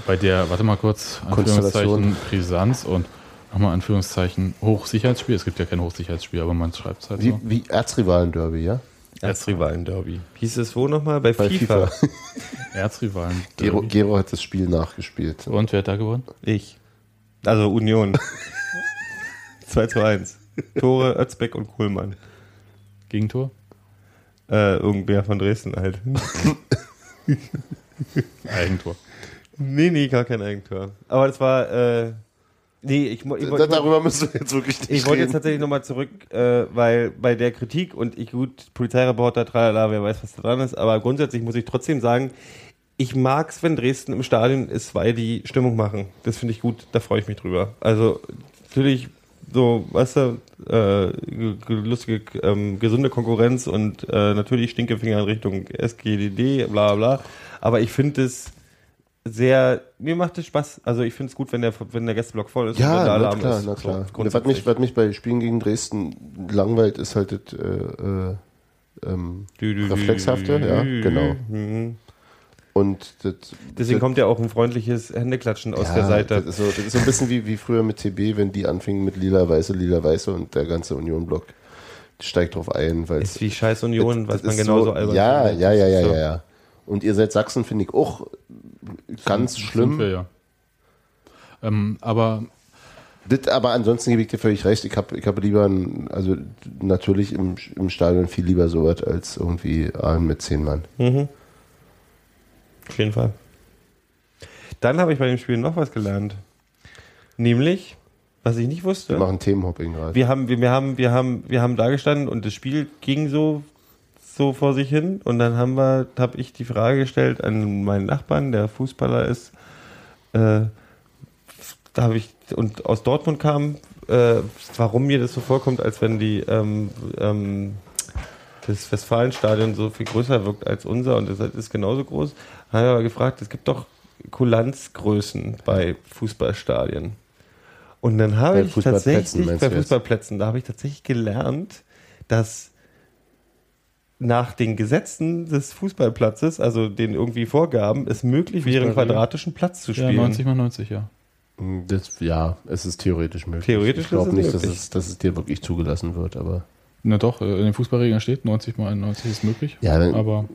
bei der, warte mal kurz, Konstellation. Anführungszeichen Brisanz und nochmal Anführungszeichen Hochsicherheitsspiel. Es gibt ja kein Hochsicherheitsspiel, aber man schreibt es halt Wie, so. wie Erzrivalen-Derby, ja? Erzrivalen-Derby. Hieß es wo nochmal? Bei, Bei FIFA. FIFA. Erzrivalen. Gero, Gero hat das Spiel nachgespielt. Und wer hat da gewonnen? Ich. Also Union. 2 zu 1. Tore, Özbeck und Kuhlmann. Gegentor? Äh, irgendwer von Dresden halt. Eigentor. nee, nee, gar kein Eigentor. Aber das war, äh, nee, ich, ich, wollte- darüber müssen wir jetzt wirklich nicht Ich wollte jetzt tatsächlich nochmal zurück, äh, weil bei der Kritik und ich gut, Polizeireporter, tralala, wer weiß, was da dran ist, aber grundsätzlich muss ich trotzdem sagen, ich mag's, wenn Dresden im Stadion ist, weil die Stimmung machen. Das finde ich gut, da freue ich mich drüber. Also natürlich so, weißt du, äh, ge- ge- lustige, ähm, gesunde Konkurrenz und äh, natürlich Stinkefinger in Richtung SGDD, bla bla. Aber ich finde es sehr, mir macht es Spaß. Also ich finde es gut, wenn der, wenn der Gästeblock voll ist und wenn Ja, der na Alarm klar, ist. na So, klar. was, grundsätzlich. mich, was mich bei Spielen gegen Dresden langweilt, ist halt das äh, äh, ähm, Dü, dü, dü, Reflexhafte, dü, ja, genau. mhm. Und das, Deswegen das, kommt ja auch ein freundliches Händeklatschen aus ja, der Seite. Das ist, so, das ist so ein bisschen wie, wie früher mit TB, wenn die anfingen mit lila-weiße, lila-weiße und der ganze Union-Block steigt drauf ein. Weil ist wie Scheiß Union, was man genauso so, albern Ja, ja, ja, ja, So. ja, ja. Und ihr seid Sachsen, finde ich auch ganz Sind schlimm. wir, ja. Ähm, aber Das, aber ansonsten gebe ich dir völlig recht. Ich habe ich hab lieber, ein, also natürlich im, im Stadion viel lieber sowas als irgendwie Aalen mit zehn Mann. Mhm. Auf jeden Fall. Dann habe ich bei dem Spiel noch was gelernt. Nämlich, was ich nicht wusste. Wir machen Themenhopping gerade. Wir haben, wir, wir haben, wir haben, wir haben da gestanden und das Spiel ging so, so vor sich hin. Und dann haben wir, habe ich die Frage gestellt an meinen Nachbarn, der Fußballer ist. Äh, da habe ich und aus Dortmund kam, äh, warum mir das so vorkommt, als wenn die ähm, ähm, das Westfalenstadion so viel größer wirkt als unser und das ist genauso groß. Habe ich aber gefragt, es gibt doch Kulanzgrößen bei Fußballstadien. Und dann habe ich tatsächlich bei? Fußballplätzen, da habe ich tatsächlich gelernt, dass nach den Gesetzen des Fußballplatzes, also den irgendwie Vorgaben, es möglich wäre, einen quadratischen Platz zu ja, spielen. 90 mal 90, ja. Das, ja, es ist theoretisch möglich. Theoretisch ich glaube nicht, dass es, dass es dir wirklich zugelassen wird, aber. Na doch, äh, in den Fußballregeln steht 90 mal 91 ist möglich. Ja, dann- aber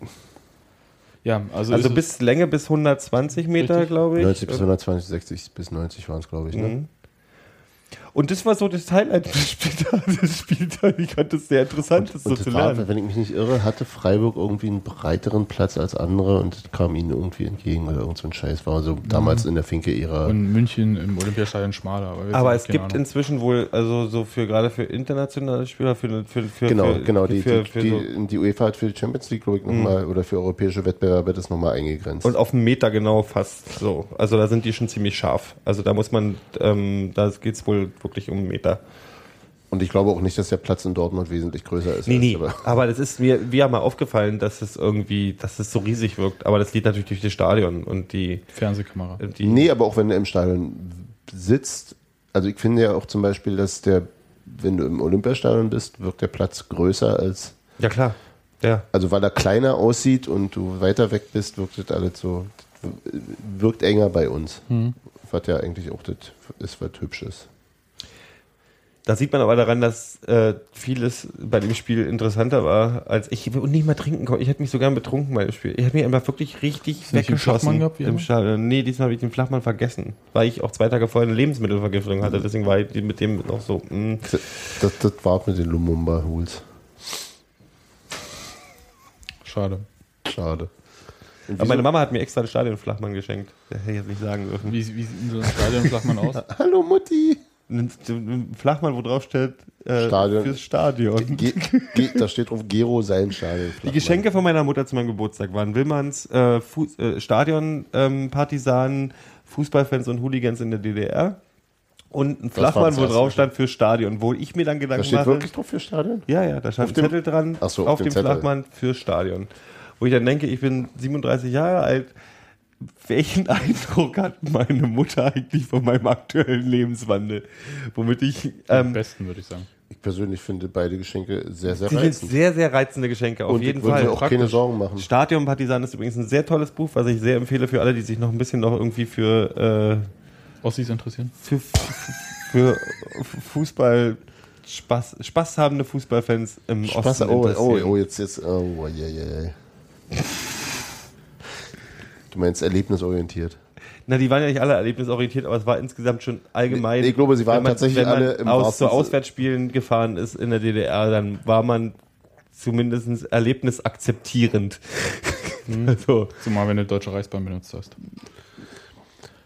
ja, also, Also bis Länge bis 120 Meter, glaube ich. 90 bis 120, 60 bis 90 waren es, glaube ich. Ne? Mhm. Und das war so das Highlight des Spieltags. des Spieltags. Ich fand das sehr interessant, das so Und zu das war, lernen. wenn ich mich nicht irre, hatte Freiburg irgendwie einen breiteren Platz als andere und das kam ihnen irgendwie entgegen oder irgend so ein Scheiß. War so damals in der Finke-Ära. Und München im Olympiastadion schmaler. Aber, Aber es gibt Ahnung. inzwischen wohl, also so für gerade für internationale Spieler, für, für, für Genau, für, genau. Die, für, die, für die, so, die UEFA hat für die Champions League, glaube ich, nochmal, oder für europäische Wettbewerbe das nochmal eingegrenzt. und auf einen Meter genau fast so. Also da sind die schon ziemlich scharf. Also da muss man, ähm, da geht es wohl wirklich um einen Meter. Und ich glaube auch nicht, dass der Platz in Dortmund wesentlich größer ist. Nee, nee. aber- Aber das ist mir, mir mal aufgefallen, dass es irgendwie, dass es so riesig wirkt. Aber das liegt natürlich durch das Stadion und die, Fernsehkamera. die Nee, aber auch wenn du im Stadion sitzt, also ich finde ja auch zum Beispiel, dass der, wenn du im Olympiastadion bist, wirkt der Platz größer als, Ja, klar. Ja. also weil er kleiner aussieht und du weiter weg bist, wirkt das alles so, wirkt enger bei uns. Mhm. Was ja eigentlich auch das ist, was Hübsches. Da sieht man aber daran, dass äh, vieles bei dem Spiel interessanter war, als ich und nicht mal trinken konnte. Ich hätte mich sogar betrunken bei dem Spiel. Ich habe mich einfach wirklich richtig Hast weggeschossen gehabt, im? Stadion. Nee, diesmal habe ich den Flachmann vergessen, weil ich auch zwei Tage vorher eine Lebensmittelvergiftung hatte. Deswegen war ich mit dem noch so. mm. Mh. Das, das war mit den Lumumba-Hools. Schade. Schade. Und Aber meine Mama hat mir extra einen Stadionflachmann geschenkt. Das hätte ich jetzt nicht sagen dürfen. Wie, wie sieht denn so ein Stadionflachmann aus? Hallo Mutti! Ein ein Flachmann, wo drauf steht äh, Stadion. fürs Stadion. Ge Ge da steht drauf Gero sein Stadion. Die Geschenke von meiner Mutter zu meinem Geburtstag waren Willmanns äh, äh, Stadion ähm, Partisanen, Fußballfans und Hooligans in der DDR. Und ein Flachmann, wo drauf stand für Stadion, wo ich mir dann Da Gedanken steht mache. wirklich drauf für Stadion? Ja, ja, da stand Auf ein dem- Zettel dran Ach so, auf, auf dem. Flachmann für Stadion. Wo ich dann denke, ich bin 37 Jahre alt. Welchen Eindruck hat meine Mutter eigentlich von meinem aktuellen Lebenswandel? Womit ich Am ähm, besten, würde ich sagen. Ich persönlich finde beide Geschenke sehr, sehr die sind reizend. sehr, sehr reizende Geschenke, auf Und jeden ich würde Fall. mir auch keine Sorgen machen. Stadion Partisan ist übrigens ein sehr tolles Buch, was ich sehr empfehle für alle, die sich noch ein bisschen noch irgendwie für, äh, Ossis interessieren? für, für Fußball Spaß, Spaß habende Fußballfans im Spaß, Osten oh, oh, oh, jetzt, jetzt, oh, yeah, yeah, yeah. Du meinst erlebnisorientiert. Na, die waren ja nicht alle erlebnisorientiert, aber es war insgesamt schon allgemein. Nee, ich glaube, sie waren man, tatsächlich wenn man alle im aus, zu Auswärtsspielen gefahren ist in der DDR, dann war man zumindest erlebnisakzeptierend. also, Zumal, wenn du Deutsche Reichsbahn benutzt hast.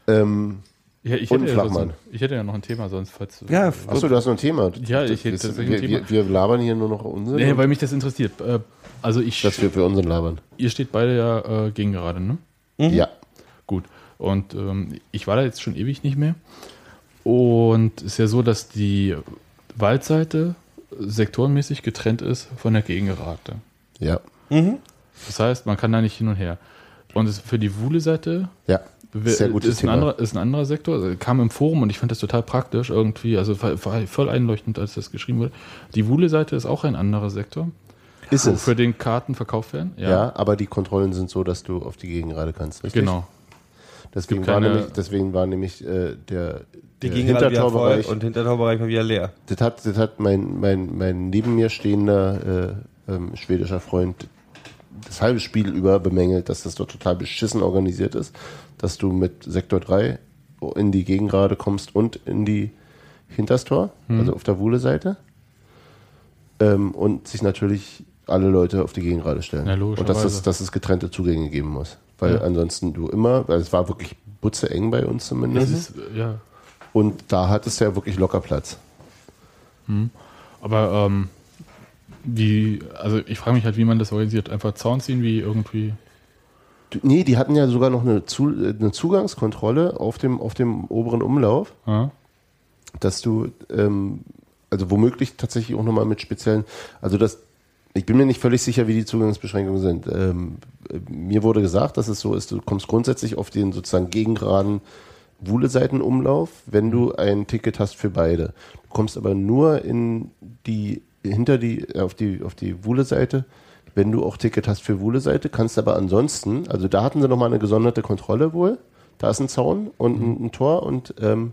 Ähm, Ja, ich, Und hätte ein ja Flachmann. sonst- ich hätte ja noch ein Thema sonst, falls du- Ja, achso, du hast noch ein Thema. Ja, ich hätte das- tatsächlich ein wir, Thema. wir, wir labern hier nur noch Unsinn. Nee, weil mich das interessiert. Äh, Also ich. dass wir für unseren labern. Ihr steht beide ja äh, gegen gerade, ne? Ja. Gut. Und ähm, ich war da jetzt schon ewig nicht mehr. Und es ist ja so, dass die Waldseite sektorenmäßig getrennt ist von der Gegengerade. Ja. Das heißt, man kann da nicht hin und her. Und es für die Wuhle-Seite Ja. Sehr gutes ist, ein Thema. anderer, ist ein anderer Sektor. Also, kam im Forum und ich fand das total praktisch irgendwie. Also voll einleuchtend, als das geschrieben wurde. Die Wuhle-Seite ist auch ein anderer Sektor. Ist wo es. Für den Karten verkauft werden. Ja. aber die Kontrollen sind so, dass du auf die Gegengerade kannst, richtig? Genau. Deswegen war, nämlich, deswegen war nämlich äh, der, Die der Hintertorbereich. und Hintertorbereich war wieder leer. Das hat, das hat mein, mein, mein neben mir stehender äh, ähm, schwedischer Freund das halbe Spiel über bemängelt, dass das dort total beschissen organisiert ist, dass du mit Sektor 3 in die Gegengrade kommst und in die Hinterstor, Mhm. also auf der Wuhle-Seite. Ähm, und sich natürlich alle Leute auf die Gegengrade stellen. Ja, und dass es, dass es getrennte Zugänge geben muss. Weil Ja. ansonsten du immer, weil es war wirklich butze eng bei uns zumindest. ist, äh, ja. Und da hat es ja wirklich locker Platz. Aber ähm, wie, also ich frage mich halt, wie man das organisiert. Einfach Zaun ziehen, wie irgendwie. Nee, die hatten ja sogar noch eine, Zu äh, eine Zugangskontrolle auf dem, auf dem oberen Umlauf, Ja? dass du, ähm, also womöglich tatsächlich auch nochmal mit speziellen, also das, ich bin mir nicht völlig sicher, wie die Zugangsbeschränkungen sind. Ähm, äh, mir wurde gesagt, dass es so ist, du kommst grundsätzlich auf den sozusagen gegengeraden Wuhle-Seitenumlauf, wenn du ein Ticket hast für beide. Du kommst aber nur in die, hinter die, äh, auf die, auf die Wuhle-Seite, wenn du auch Ticket hast für Wuhle-Seite, kannst aber ansonsten, also da hatten sie nochmal eine gesonderte Kontrolle wohl. Da ist ein Zaun und ein, ein Tor und ähm,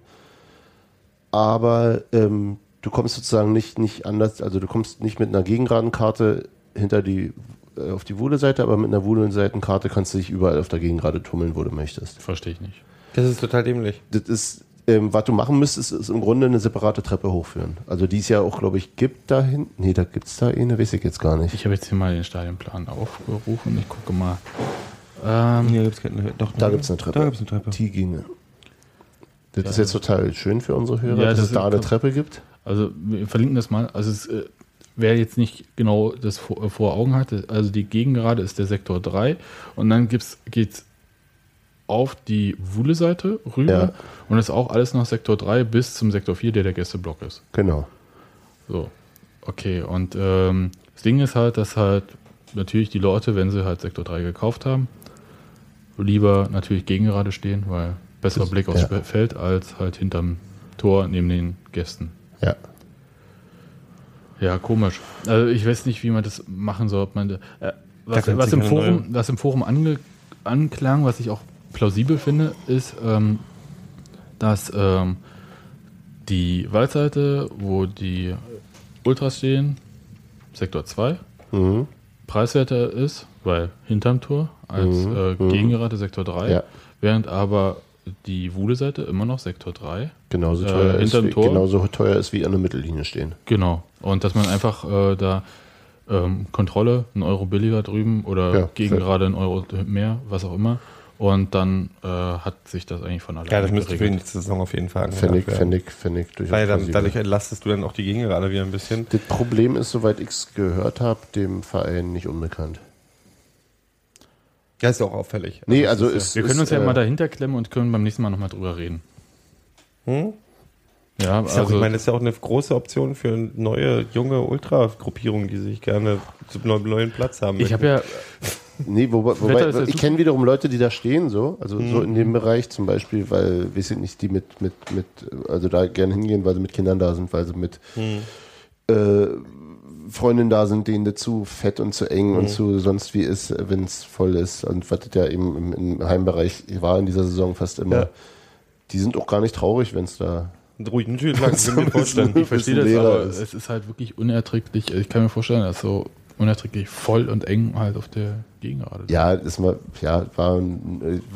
aber ähm, du kommst sozusagen nicht, nicht anders, also du kommst nicht mit einer gegengeraden Karte hinter die äh, auf die Wuhle-Seite, aber mit einer Wuhle-Seitenkarte kannst du dich überall auf der Gegengrade tummeln, wo du möchtest. Verstehe ich nicht. Das ist total dämlich. Das ist, ähm, was du machen müsstest, ist im Grunde eine separate Treppe hochführen. Also die es ja auch, glaube ich, gibt da hinten. Nee, da gibt es da eine, weiß ich jetzt gar nicht. Ich habe jetzt hier mal den Stadionplan aufgerufen. Ich gucke mal. Ähm, Hier gibt's keine, doch, Da gibt es eine Treppe. Da gibt's eine Treppe. Die ginge. Das ist jetzt total schön für unsere Hörer, Ja, dass das es da eine Treppe gibt. Also wir verlinken das mal. Also es, äh, wer jetzt nicht genau das vor, äh, vor Augen hatte, also die Gegengerade ist der Sektor 3 und dann geht es auf die Wuhle-Seite rüber Ja. und das ist auch alles nach Sektor 3 bis zum Sektor 4, der der Gästeblock ist. Genau. So, okay. Und ähm, das Ding ist halt, dass halt natürlich die Leute, wenn sie halt Sektor 3 gekauft haben, lieber natürlich gegengerade stehen, weil besserer Blick aufs ja. Feld als halt hinterm Tor neben den Gästen. Ja. Ja, komisch. Also ich weiß nicht, wie man das machen soll. Ob man, äh, was, was, im Forum, was im Forum ange, anklang, was ich auch plausibel finde, ist, ähm, dass ähm, die Waldseite, wo die Ultras stehen, Sektor 2, Mhm. preiswerter ist, weil hinterm Tor, als Mhm. äh, Mhm. Gegengerade Sektor 3, Ja. während aber die Wuhle-Seite immer noch Sektor 3 Genauso Äh, teuer, ist, hinterm wie, Tor? genauso teuer ist wie an der Mittellinie stehen. Genau. Und dass man einfach äh, da ähm, Kontrolle, einen Euro billiger drüben oder Ja, gegen fair. gerade einen Euro mehr, was auch immer. Und dann äh, hat sich das eigentlich von alleine Ja, das müsste für die geregelt. nächste Saison auf jeden Fall fände ich durchaus Weil dann, dadurch entlastest du dann auch die Gegengerade wieder ein bisschen. Das Problem ist, soweit ich es gehört habe, dem Verein nicht unbekannt. Ja, ist ja auch auffällig. Nee, das also ist ist, Wir können ist, uns ja äh, mal dahinter klemmen und können beim nächsten Mal nochmal drüber reden. Hm? Ja, Ist ja auch, also ich meine, das ist ja auch eine große Option für neue, junge Ultra-Gruppierungen, die sich gerne zu einem neuen Platz haben. ich habe ja, Nee, wobei, wobei ich kenne wiederum Leute, die da stehen, so, also so Mhm. in dem Bereich zum Beispiel, weil, wir sind nicht, die mit, mit, mit, also da gerne hingehen, weil sie mit Kindern da sind, weil sie mit Mhm. äh, Freundinnen da sind, denen das zu fett und zu eng und Mhm. zu sonst wie ist, wenn es voll ist. Und was das ja eben im, im Heimbereich war in dieser Saison fast immer. Ja. Die sind auch gar nicht traurig, wenn es da. Ruhig, natürlich, kann ich mir vorstellen. ich verstehe das, aber ist. es ist halt wirklich unerträglich. Ich kann mir vorstellen, dass so unerträglich voll und eng halt auf der Gegengerade. Ja, das war, ja, war,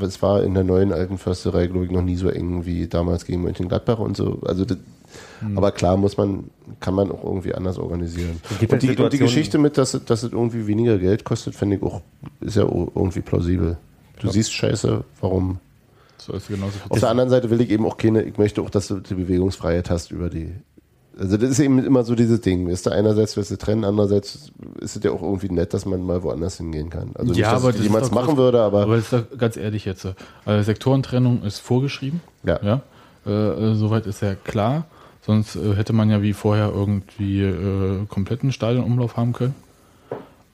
es war in der neuen alten Försterei, glaube ich, noch nie so eng wie damals gegen Mönchengladbach und so. Also, das, Hm. aber klar, muss man, kann man auch irgendwie anders organisieren. Und halt die, und die Geschichte mit, dass, es- dass es irgendwie weniger Geld kostet, finde ich auch, ist ja irgendwie plausibel. Du siehst Scheiße, warum? So ist genauso Auf der anderen Seite will ich eben auch keine, ich möchte auch, dass du die Bewegungsfreiheit hast über die. Also das ist eben immer so dieses Ding. Ist da einerseits willst du trennen, andererseits ist es ja auch irgendwie nett, dass man mal woanders hingehen kann. Also nicht, dass ich das jemals machen würde, aber, Aber das ist doch ganz ehrlich jetzt. so. Also Sektorentrennung ist vorgeschrieben. ja. Ja. Äh, äh, soweit ist ja klar. Sonst äh, hätte man ja wie vorher irgendwie äh, kompletten Stadionumlauf haben können.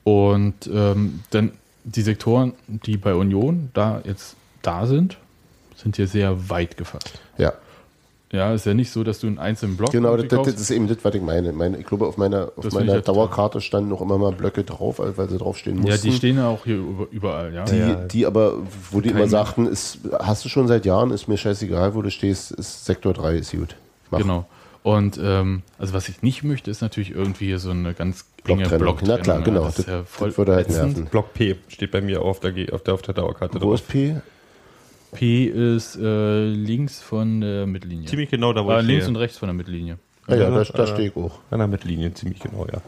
Und ähm, dann die Sektoren, die bei Union da jetzt da sind, sind hier sehr weit gefasst. Ja. Ja, ist ja nicht so, dass du einen einzelnen Block Genau, das, das, ist eben das, was ich meine. meine ich glaube, auf meiner, auf Das meiner ja. Dauerkarte standen noch immer mal Blöcke drauf, weil sie draufstehen mussten. Ja, die stehen ja auch hier über- überall, ja. Die, die aber, wo die immer Kein- sagten, ist, hast du schon seit Jahren, ist mir scheißegal, wo du stehst, ist Sektor 3 ist gut. Mach. Genau. Und ähm, also was ich nicht möchte, ist natürlich irgendwie hier so eine ganz enge Blocktrennung. Blocktrennung. Na klar, genau. Das ist ja Das- voll das würde halt nerven. Block P steht bei mir auf der, auf der, auf der Dauerkarte Wo drauf. ist P? P ist äh, links von der Mittellinie. Ziemlich genau da, wo Ah, ich links stehe. und rechts von der Mittellinie. Ah ja, da, Ja, da äh, stehe ich auch. An der Mittellinie, ziemlich genau, ja.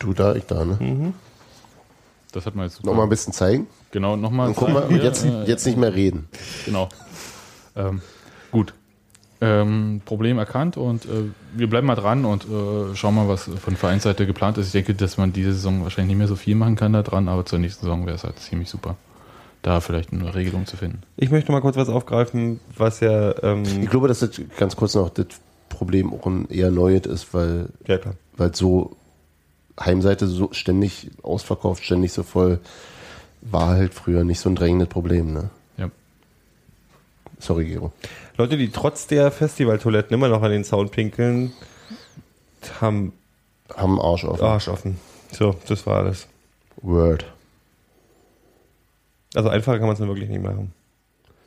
Du da, ich da, ne? Das hat man jetzt. Nochmal ein bisschen zeigen. Genau, nochmal. Und guck mal, und jetzt, jetzt nicht mehr reden. Genau. Ähm, gut. Ähm, Problem erkannt und äh, wir bleiben mal dran und äh, schauen mal, was von Vereinsseite geplant ist. Ich denke, dass man diese Saison wahrscheinlich nicht mehr so viel machen kann da dran, aber zur nächsten Saison wäre es halt ziemlich super, da vielleicht eine Regelung zu finden. Ich möchte mal kurz was aufgreifen, was ja. Ähm, Ich glaube, dass das ganz kurz noch das Problem auch ein eher neues ist, weil, ja, klar. weil so Heimseite so ständig ausverkauft, ständig so voll, war halt früher nicht so ein drängendes Problem, ne? Sorry, Gero. Leute, die trotz der Festivaltoiletten immer noch an den Zaun pinkeln, haben Haben Arsch offen. Arsch offen. So, das war alles. Word. Also einfacher kann man es wirklich nicht machen.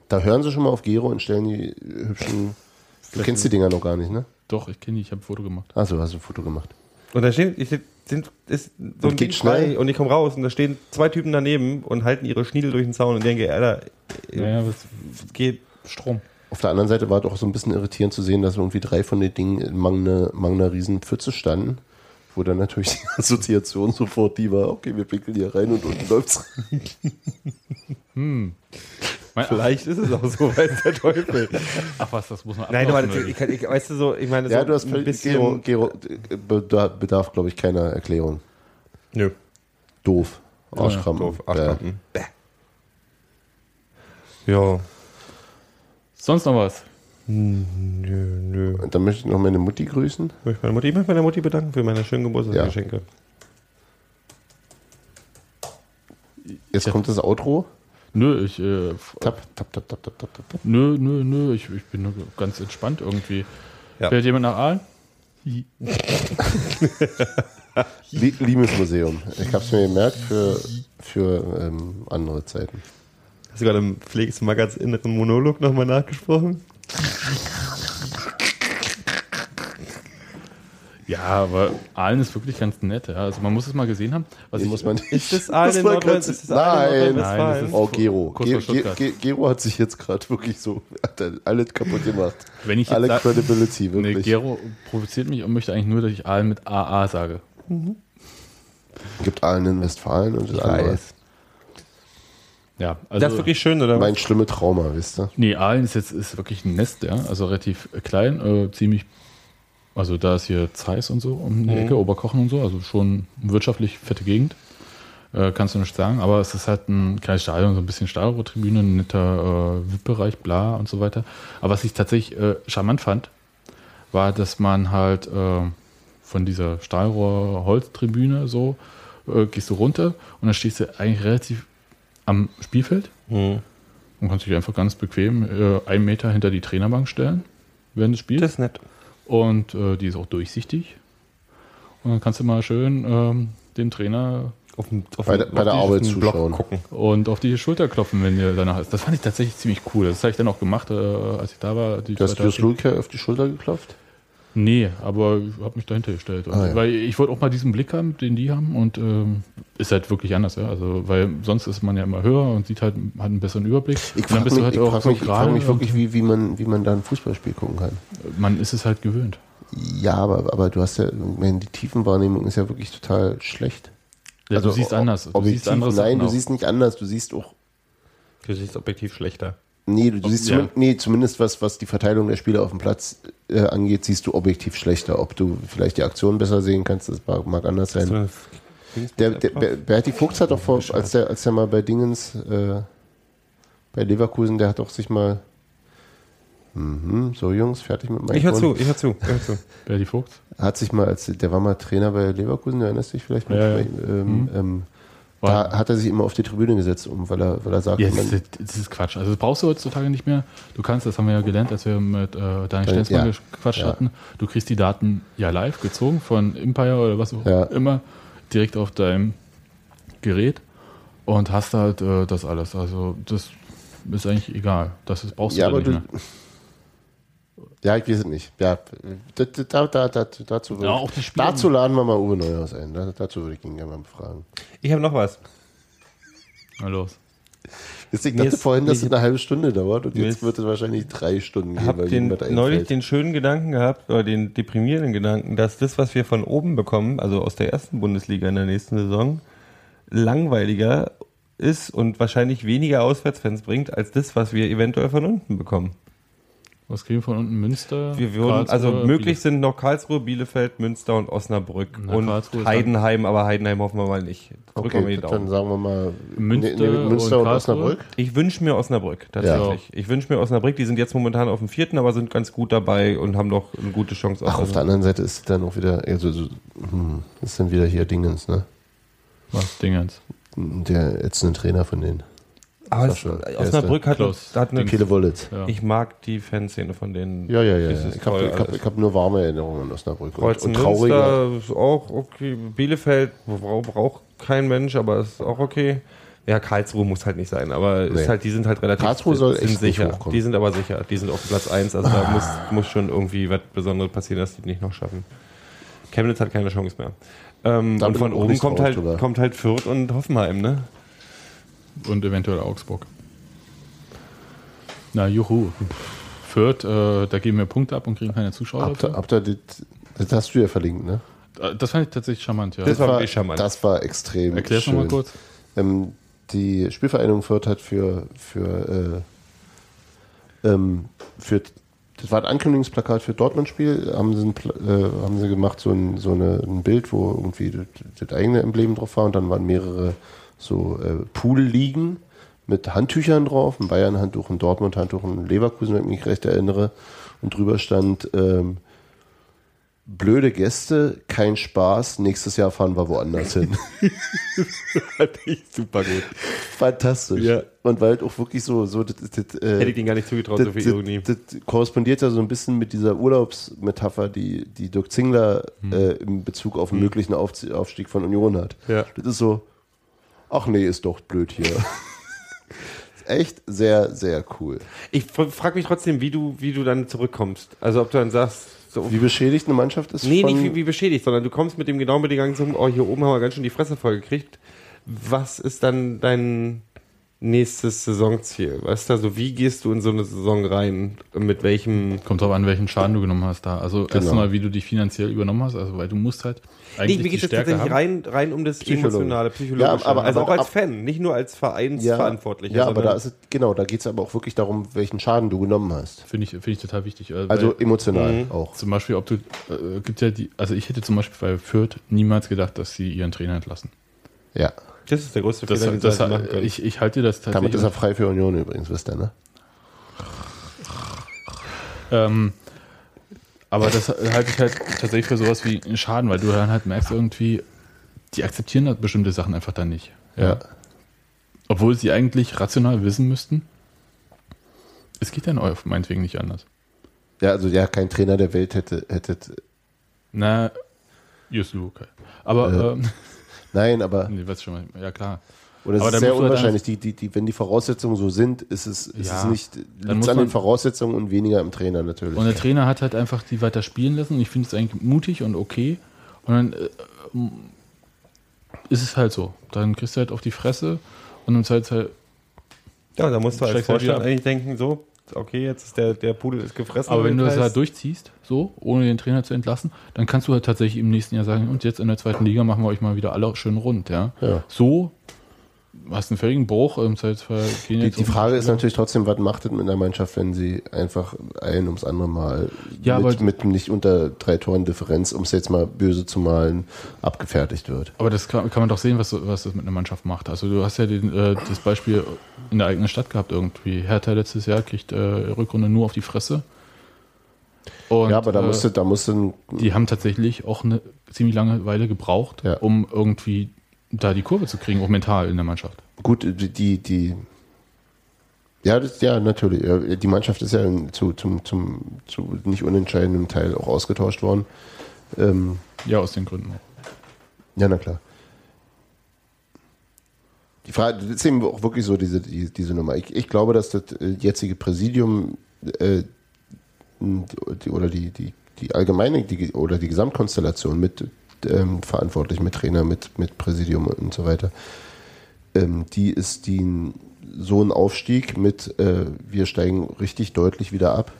Da hören sie schon mal auf Gero und stellen die hübschen. Du kennst die Dinger noch gar nicht, ne? Doch, ich kenne die, ich habe ein Foto gemacht. Achso, hast du ein Foto gemacht. Und da stehen, ich, sind, ist so ein geht schnell. frei und ich komme raus und da stehen zwei Typen daneben und halten ihre Schniedel durch den Zaun und denke, Alter, Naja, was, geht. Strom. Auf der anderen Seite war es auch so ein bisschen irritierend zu sehen, dass irgendwie drei von den Dingen in Mangner, Mangner Riesenpfütze standen. Wo dann natürlich die Assoziation sofort die war, okay, wir pinkeln hier rein und unten läuft's. Mein, Vielleicht ist es auch so, weiß der Teufel. ach was, das muss man Nein, aber das, ich, ich, weißt du so, ich meine, Ja, so du hast ein bisschen. Gero, Gero bedarf, bedarf glaube ich, keiner Erklärung. Nö. Doof. Arschkrampen. Doof, Arschkrampen. Bäh. Ja. Sonst noch was? Nö, nö. Und dann möchte ich noch meine Mutti grüßen. Ich möchte meine Mutti, ich möchte meine Mutti bedanken für meine schönen Geburtstagsgeschenke. Jetzt kommt das Outro. Nö, ich, äh, Tap, tap, tap, tap, tap, tap, tap. nö, nö, nö, ich, ich bin nur ganz entspannt irgendwie. Ja. Fährt jemand nach Aalen? Lie- Limes-Museum. Ich habe es mir gemerkt für, für ähm, andere Zeiten. Hast du gerade im Pfleges Magaz inneren Monolog nochmal nachgesprochen? Ja, aber Aalen ist wirklich ganz nett. Ja. Also man muss es mal gesehen haben. Was Den ich, muss man Ist Aalen ganz- ist das Aalen in Nein, Nordrhein-Westfalen? Nein, das Oh, Gero. Ge Ge Gero hat sich jetzt gerade wirklich so hat alles kaputt gemacht. Wenn ich Alle Credibility, Nee, wirklich. Gero provoziert mich und möchte eigentlich nur, dass ich Aalen mit AA sage. Gibt allen in Westfalen und das Ich andere. weiß. Ja, also Das ist wirklich schön, oder? Mein schlimme Trauma, wisst ihr? Nee, Aalen ist jetzt ist wirklich ein Nest, ja. Also relativ äh, klein, äh, ziemlich. Also da ist hier Zeiss und so um die Ecke, Oberkochen und so, also schon wirtschaftlich fette Gegend. Äh, kannst du nicht sagen, aber es ist halt ein kleines Stadion, so ein bisschen Stahlrohrtribüne, ein netter äh, VIP-Bereich, bla und so weiter. Aber was ich tatsächlich äh, charmant fand, war, dass man halt äh, von dieser Stahlrohr-Holztribüne so äh, gehst du runter und dann stehst du eigentlich relativ am Spielfeld Hm. und kannst dich einfach ganz bequem äh, einen Meter hinter die Trainerbank stellen während des Spiels. Das ist nett. Und äh, die ist auch durchsichtig. Und dann kannst du mal schön ähm, dem Trainer Auf dem, auf Bei der- bei auf der Arbeit zuschauen. gucken. und auf die Schulter klopfen, wenn dir danach ist. Das fand ich tatsächlich ziemlich cool. Das habe ich dann auch gemacht, äh, als ich da war. Die Du hast Jus. Luca auf die Schulter geklopft? Nee, aber ich habe mich dahinter gestellt. Und, Ah, ja. Weil ich wollte auch mal diesen Blick haben, den die haben. Und ähm, ist halt wirklich anders. Ja? Also, weil sonst ist man ja immer höher und sieht halt, hat einen besseren Überblick. Ich frage mich, halt ich frag so mich, ich frag mich wirklich, wie, wie, man, wie man da ein Fußballspiel gucken kann. Man ist es halt gewöhnt. Ja, aber, aber du hast ja, die Tiefenwahrnehmung ist ja wirklich total schlecht. Ja, du siehst Also anders. Du objektiv, siehst andere nein, du auch. siehst nicht anders. Du siehst auch Du siehst objektiv schlechter. Nee, du, du siehst ja. zumin- nee, zumindest was, was die Verteilung der Spieler auf dem Platz äh, angeht, siehst du objektiv schlechter. Ob du vielleicht die Aktion besser sehen kannst, das mag, mag anders sein. Der, der, Ber- Berti Fuchs hat doch vor, als der, als der mal bei Dingens, äh, bei Leverkusen, der hat doch sich mal Mhm. So, Jungs, fertig mit meinem Ich hör zu, ich hör zu, ich hör zu. Berti Vogt. Hat sich mal, als der war mal Trainer bei Leverkusen, du erinnerst dich vielleicht? Ja, ja. Ähm, Mhm. ähm, Da hat er sich immer auf die Tribüne gesetzt, um, weil er, weil er sagt, Ja, man, das, ist Quatsch. Also das brauchst du heutzutage nicht mehr. Du kannst, das haben wir ja gelernt, als wir mit äh, Daniel Stenzmann Ja. gequatscht Ja. hatten. Du kriegst die Daten ja live gezogen von Empire oder was auch Ja. immer direkt auf deinem Gerät und hast halt äh, das alles. Also das ist eigentlich egal. Das ist, brauchst ja, du aber dann du, nicht mehr. Ja, ich weiß es nicht. Ja, da, da, da, da, dazu, Ja, auch die Spiele- dazu laden wir mal Uwe Neuhaus ein. Da, dazu würde ich ihn gerne mal befragen. Ich habe noch was. Na los. Jetzt, ich dachte ist- vorhin, dass es eine halbe Stunde dauert und jetzt wird es wahrscheinlich drei Stunden Ich gehen, habe weil den, jedem was neulich einfällt. den schönen Gedanken gehabt, oder den deprimierenden Gedanken, dass das, was wir von oben bekommen, also aus der ersten Bundesliga in der nächsten Saison, langweiliger ist und wahrscheinlich weniger Auswärtsfans bringt, als das, was wir eventuell von unten bekommen. Was kriegen wir von unten? Münster? Wir würden, also möglich sind noch Karlsruhe, Bielefeld, Münster und Osnabrück. Na, und Karlsruhe Heidenheim, aber Heidenheim hoffen wir mal nicht. Drücken wir mal Okay, die dann Daumen. sagen wir mal Münster ne- ne- Münster und und? Osnabrück. Ich wünsche mir Osnabrück, tatsächlich. Ich wünsche mir Osnabrück, die sind jetzt momentan auf dem vierten, aber sind ganz gut dabei und haben noch eine gute Chance. Ach, auf der anderen Seite ist dann auch wieder, also, so, hm, ist dann wieder hier Dingens, ne? Was Dingens? Der ätzende Trainer von denen. Aber es, Osnabrück hat, hat eine... Kele Wollitz. Ja. Ich mag die Fanszene von denen. Ja, ja, ja. Ich habe hab, ich hab nur warme Erinnerungen an Osnabrück. Und, Kreuz und. Münster ist auch okay. Bielefeld braucht kein Mensch, aber ist auch okay. Ja, Karlsruhe muss halt nicht sein, aber Nee. ist halt, die sind halt relativ Karlsruhe soll sind echt nicht sicher. hochkommen. Die sind aber sicher. Die sind auf Platz 1. Also da muss, muss schon irgendwie was Besonderes passieren, dass die nicht noch schaffen. Chemnitz hat keine Chance mehr. Ähm, und von oben nicht kommt halt, kommt halt Fürth und Hoffenheim, ne? Und eventuell Augsburg. Na, juhu. Fürth, äh, da geben wir Punkte ab und kriegen keine Zuschauer habt ihr das, das hast du ja verlinkt, ne? Äh, Das fand ich tatsächlich charmant, ja. Das war wirklich charmant. Das war extrem Erklär's schön. nochmal kurz. Ähm, die Spielvereinigung Fürth hat für, für, äh, ähm, für das war ein Ankündigungsplakat für Dortmund-Spiel, haben sie, ein, äh, haben sie gemacht, so ein, so eine, ein Bild, wo irgendwie das, das eigene Emblem drauf war und dann waren mehrere so äh, Pool-Ligen mit Handtüchern drauf, ein Bayern-Handtuch, ein Dortmund-Handtuch, ein Leverkusen, wenn ich mich recht erinnere. Und drüber stand, ähm, blöde Gäste, kein Spaß, nächstes Jahr fahren wir woanders hin. Fand ich super gut. Fantastisch. Ja. Und weil halt auch wirklich so, so das, das, äh, Hätte ich denen gar nicht zugetraut, so viel Ironie. das, das korrespondiert ja so ein bisschen mit dieser Urlaubsmetapher, die, die Dirk Zingler äh, in Bezug auf einen möglichen Aufzie- Aufstieg von Union hat. Ja. Das ist so, ach nee, ist doch blöd hier. echt sehr, sehr cool. Ich frage mich trotzdem, wie du, wie du dann zurückkommst. Also ob du dann sagst, so, Wie beschädigt eine Mannschaft ist Nee, von, nicht wie, wie beschädigt, sondern du kommst mit dem genauen Gedanken zum, oh, hier oben haben wir ganz schön die Fresse voll gekriegt. Was ist dann dein nächstes Saisonziel? Weißt du, also wie gehst du in so eine Saison rein? Mit welchem. Kommt drauf an, welchen Schaden du genommen hast da. Also Genau. erstmal, wie du dich finanziell übernommen hast, also weil du musst halt Nee, eigentlich mir die geht es Stärke tatsächlich haben. rein, rein um das Psychologisch. emotionale, psychologische. Ja, aber- also aber- auch als ab- Fan, nicht nur als ja, Vereinsverantwortlicher. ja, aber sondern- da ist es, genau, da geht es aber auch wirklich darum, welchen Schaden du genommen hast. Finde ich, finde ich total wichtig. Also weil emotional Mhm. auch. zum Beispiel, ob du, äh, gibt ja die, also ich hätte zum Beispiel bei Fürth niemals gedacht, dass sie ihren Trainer entlassen. Ja. Das ist der größte Das, Fehler, den das, machen können. ich, ich halte das Damit tatsächlich. ist er frei für Union übrigens, wisst ihr, ne? Ähm, aber das halte ich halt tatsächlich für sowas wie einen Schaden, weil du dann halt merkst irgendwie, die akzeptieren halt bestimmte Sachen einfach dann nicht. Ja. Obwohl sie eigentlich rational wissen müssten, es geht dann auf meinetwegen nicht anders. Ja, also ja, kein Trainer der Welt hätte, hätte Na, just okay. Aber, Äh, ähm, nein, aber nee, weißt schon mal, ja klar. oder es aber ist dann sehr halt unwahrscheinlich, die, die, die, wenn die Voraussetzungen so sind, ist es, ist Ja, es nicht, dann liegt an den Voraussetzungen und weniger im Trainer natürlich. Und der Trainer hat halt einfach die weiter spielen lassen und ich finde es eigentlich mutig und okay. Und dann äh, ist es halt so. Dann kriegst du halt auf die Fresse und im Zweifelsfall ja, da musst du als halt Vorstand ab. eigentlich denken, so, okay, jetzt ist der, der Pudel ist gefressen. Aber wenn du das halt durchziehst, so, ohne den Trainer zu entlassen, dann kannst du halt tatsächlich im nächsten Jahr sagen, und jetzt in der zweiten Liga machen wir euch mal wieder alle schön rund, ja. Ja. So hast einen völligen Bruch im Zweifelsfall. Die, die Frage ist natürlich trotzdem, was macht es mit einer Mannschaft, wenn sie einfach ein ums andere Mal Ja, mit, mit nicht unter drei Toren Differenz, um es jetzt mal böse zu malen, abgefertigt wird. Aber das kann, kann man doch sehen, was, was das mit einer Mannschaft macht. Also du hast ja den, äh, das Beispiel in der eigenen Stadt gehabt irgendwie. Hertha letztes Jahr kriegt äh, Rückrunde nur auf die Fresse. Und, ja, aber da äh, musste, da musste die haben tatsächlich auch eine ziemlich lange Weile gebraucht, Ja. um irgendwie da die Kurve zu kriegen, auch mental in der Mannschaft. gut, die, die, ja, das, ja, natürlich. Die Mannschaft ist ja zu, zum, zum, zu nicht unentscheidendem Teil auch ausgetauscht worden. Ähm, Ja, aus den Gründen auch. Ja, na klar. Die Frage, das ist eben auch wirklich so, diese, die, diese Nummer. Ich, ich glaube, dass das äh, jetzige Präsidium äh, die, oder die, die, die allgemeine die, oder die Gesamtkonstellation mit ähm, verantwortlich, mit Trainer, mit, mit Präsidium und so weiter, ähm, die ist die so ein Aufstieg mit äh, wir steigen richtig deutlich wieder ab,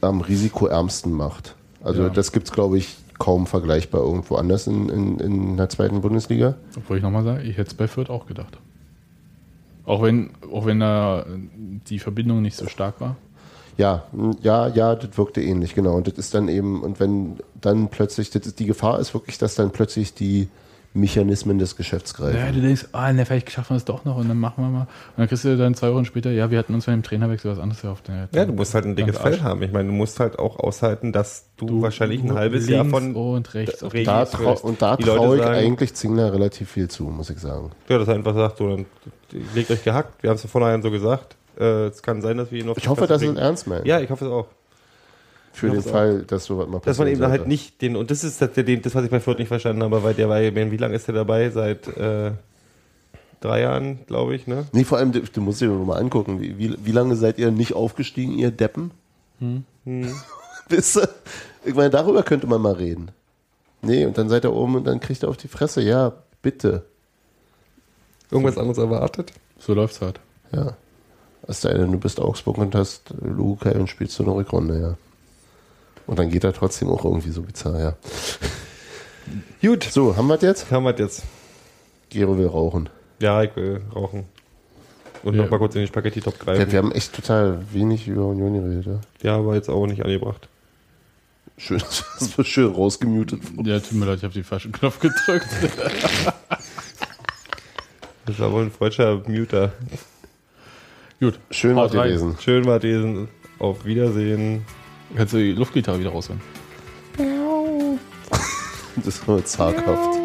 am risikoärmsten macht. Also Ja. das gibt es, glaube ich, kaum vergleichbar irgendwo anders in, in, in der zweiten Bundesliga. Obwohl ich nochmal sage, ich hätte es bei Fürth auch gedacht. Auch wenn, auch wenn da die Verbindung nicht so stark war. Ja, ja, ja, das wirkte ähnlich, genau. Und das ist dann eben, und wenn dann plötzlich, das ist, die Gefahr ist wirklich, dass dann plötzlich die Mechanismen des Geschäfts greifen. Ja, du denkst, ah, ne, vielleicht schaffen wir es doch noch und dann machen wir mal. Und dann kriegst du dann zwei Wochen später, ja, wir hatten uns bei dem Trainerwechsel was anderes erhofft. Ja, du musst halt ein dickes. Feld haben. Ich meine, du musst halt auch aushalten, dass du, Du wahrscheinlich ein halbes Jahr von und rechts auf da und da Die Leute traue ich sagen, eigentlich Zingler relativ viel zu, muss ich sagen. Ja, dass er einfach sagt, so, dann legt euch gehackt. Wir haben es ja vornherein so gesagt. Äh, es kann sein, dass wir ihn auf Ich hoffe, dass er es kriegen. ernst meint. Ja, ich hoffe es auch. Für den Fall, dass sowas mal passiert. Dass man eben halt nicht den, und das ist das, das, was ich bei Fürth nicht verstanden habe, weil der war, ja- wie lange ist der dabei? Seit äh, drei Jahren, glaube ich, ne? Nee, vor allem, du, du musst dir doch mal angucken, wie, wie, wie lange seid ihr nicht aufgestiegen, ihr Deppen? Hm. Wisst ihr? Ich meine, darüber könnte man mal reden. Nee, und dann seid ihr oben und dann kriegt ihr auf die Fresse. Ja, bitte. Irgendwas anderes erwartet? So läuft's halt. Ja. Es sei denn, du bist Augsburg und hast Lukai und spielst so eine Rückrunde, ja. Und dann geht er trotzdem auch irgendwie so bizarr, ja. Gut. So, haben wir das jetzt? Haben wir das jetzt? Gero will rauchen. Ja, ich will rauchen. Und Ja. noch mal kurz in den Spaghetti-Top Wir, greifen. wir haben echt total wenig über Union geredet, ja. Ja, aber jetzt auch nicht angebracht. Schön, das war schön rausgemutet. Ja, tut mir leid, ich habe den falschen Knopf gedrückt. Das war wohl ein freudscher Muter. Gut. Schön war gewesen. Schön war diesen. Auf Wiedersehen. Kannst du die Luftgitarre wieder rausholen? Das war zaghaft.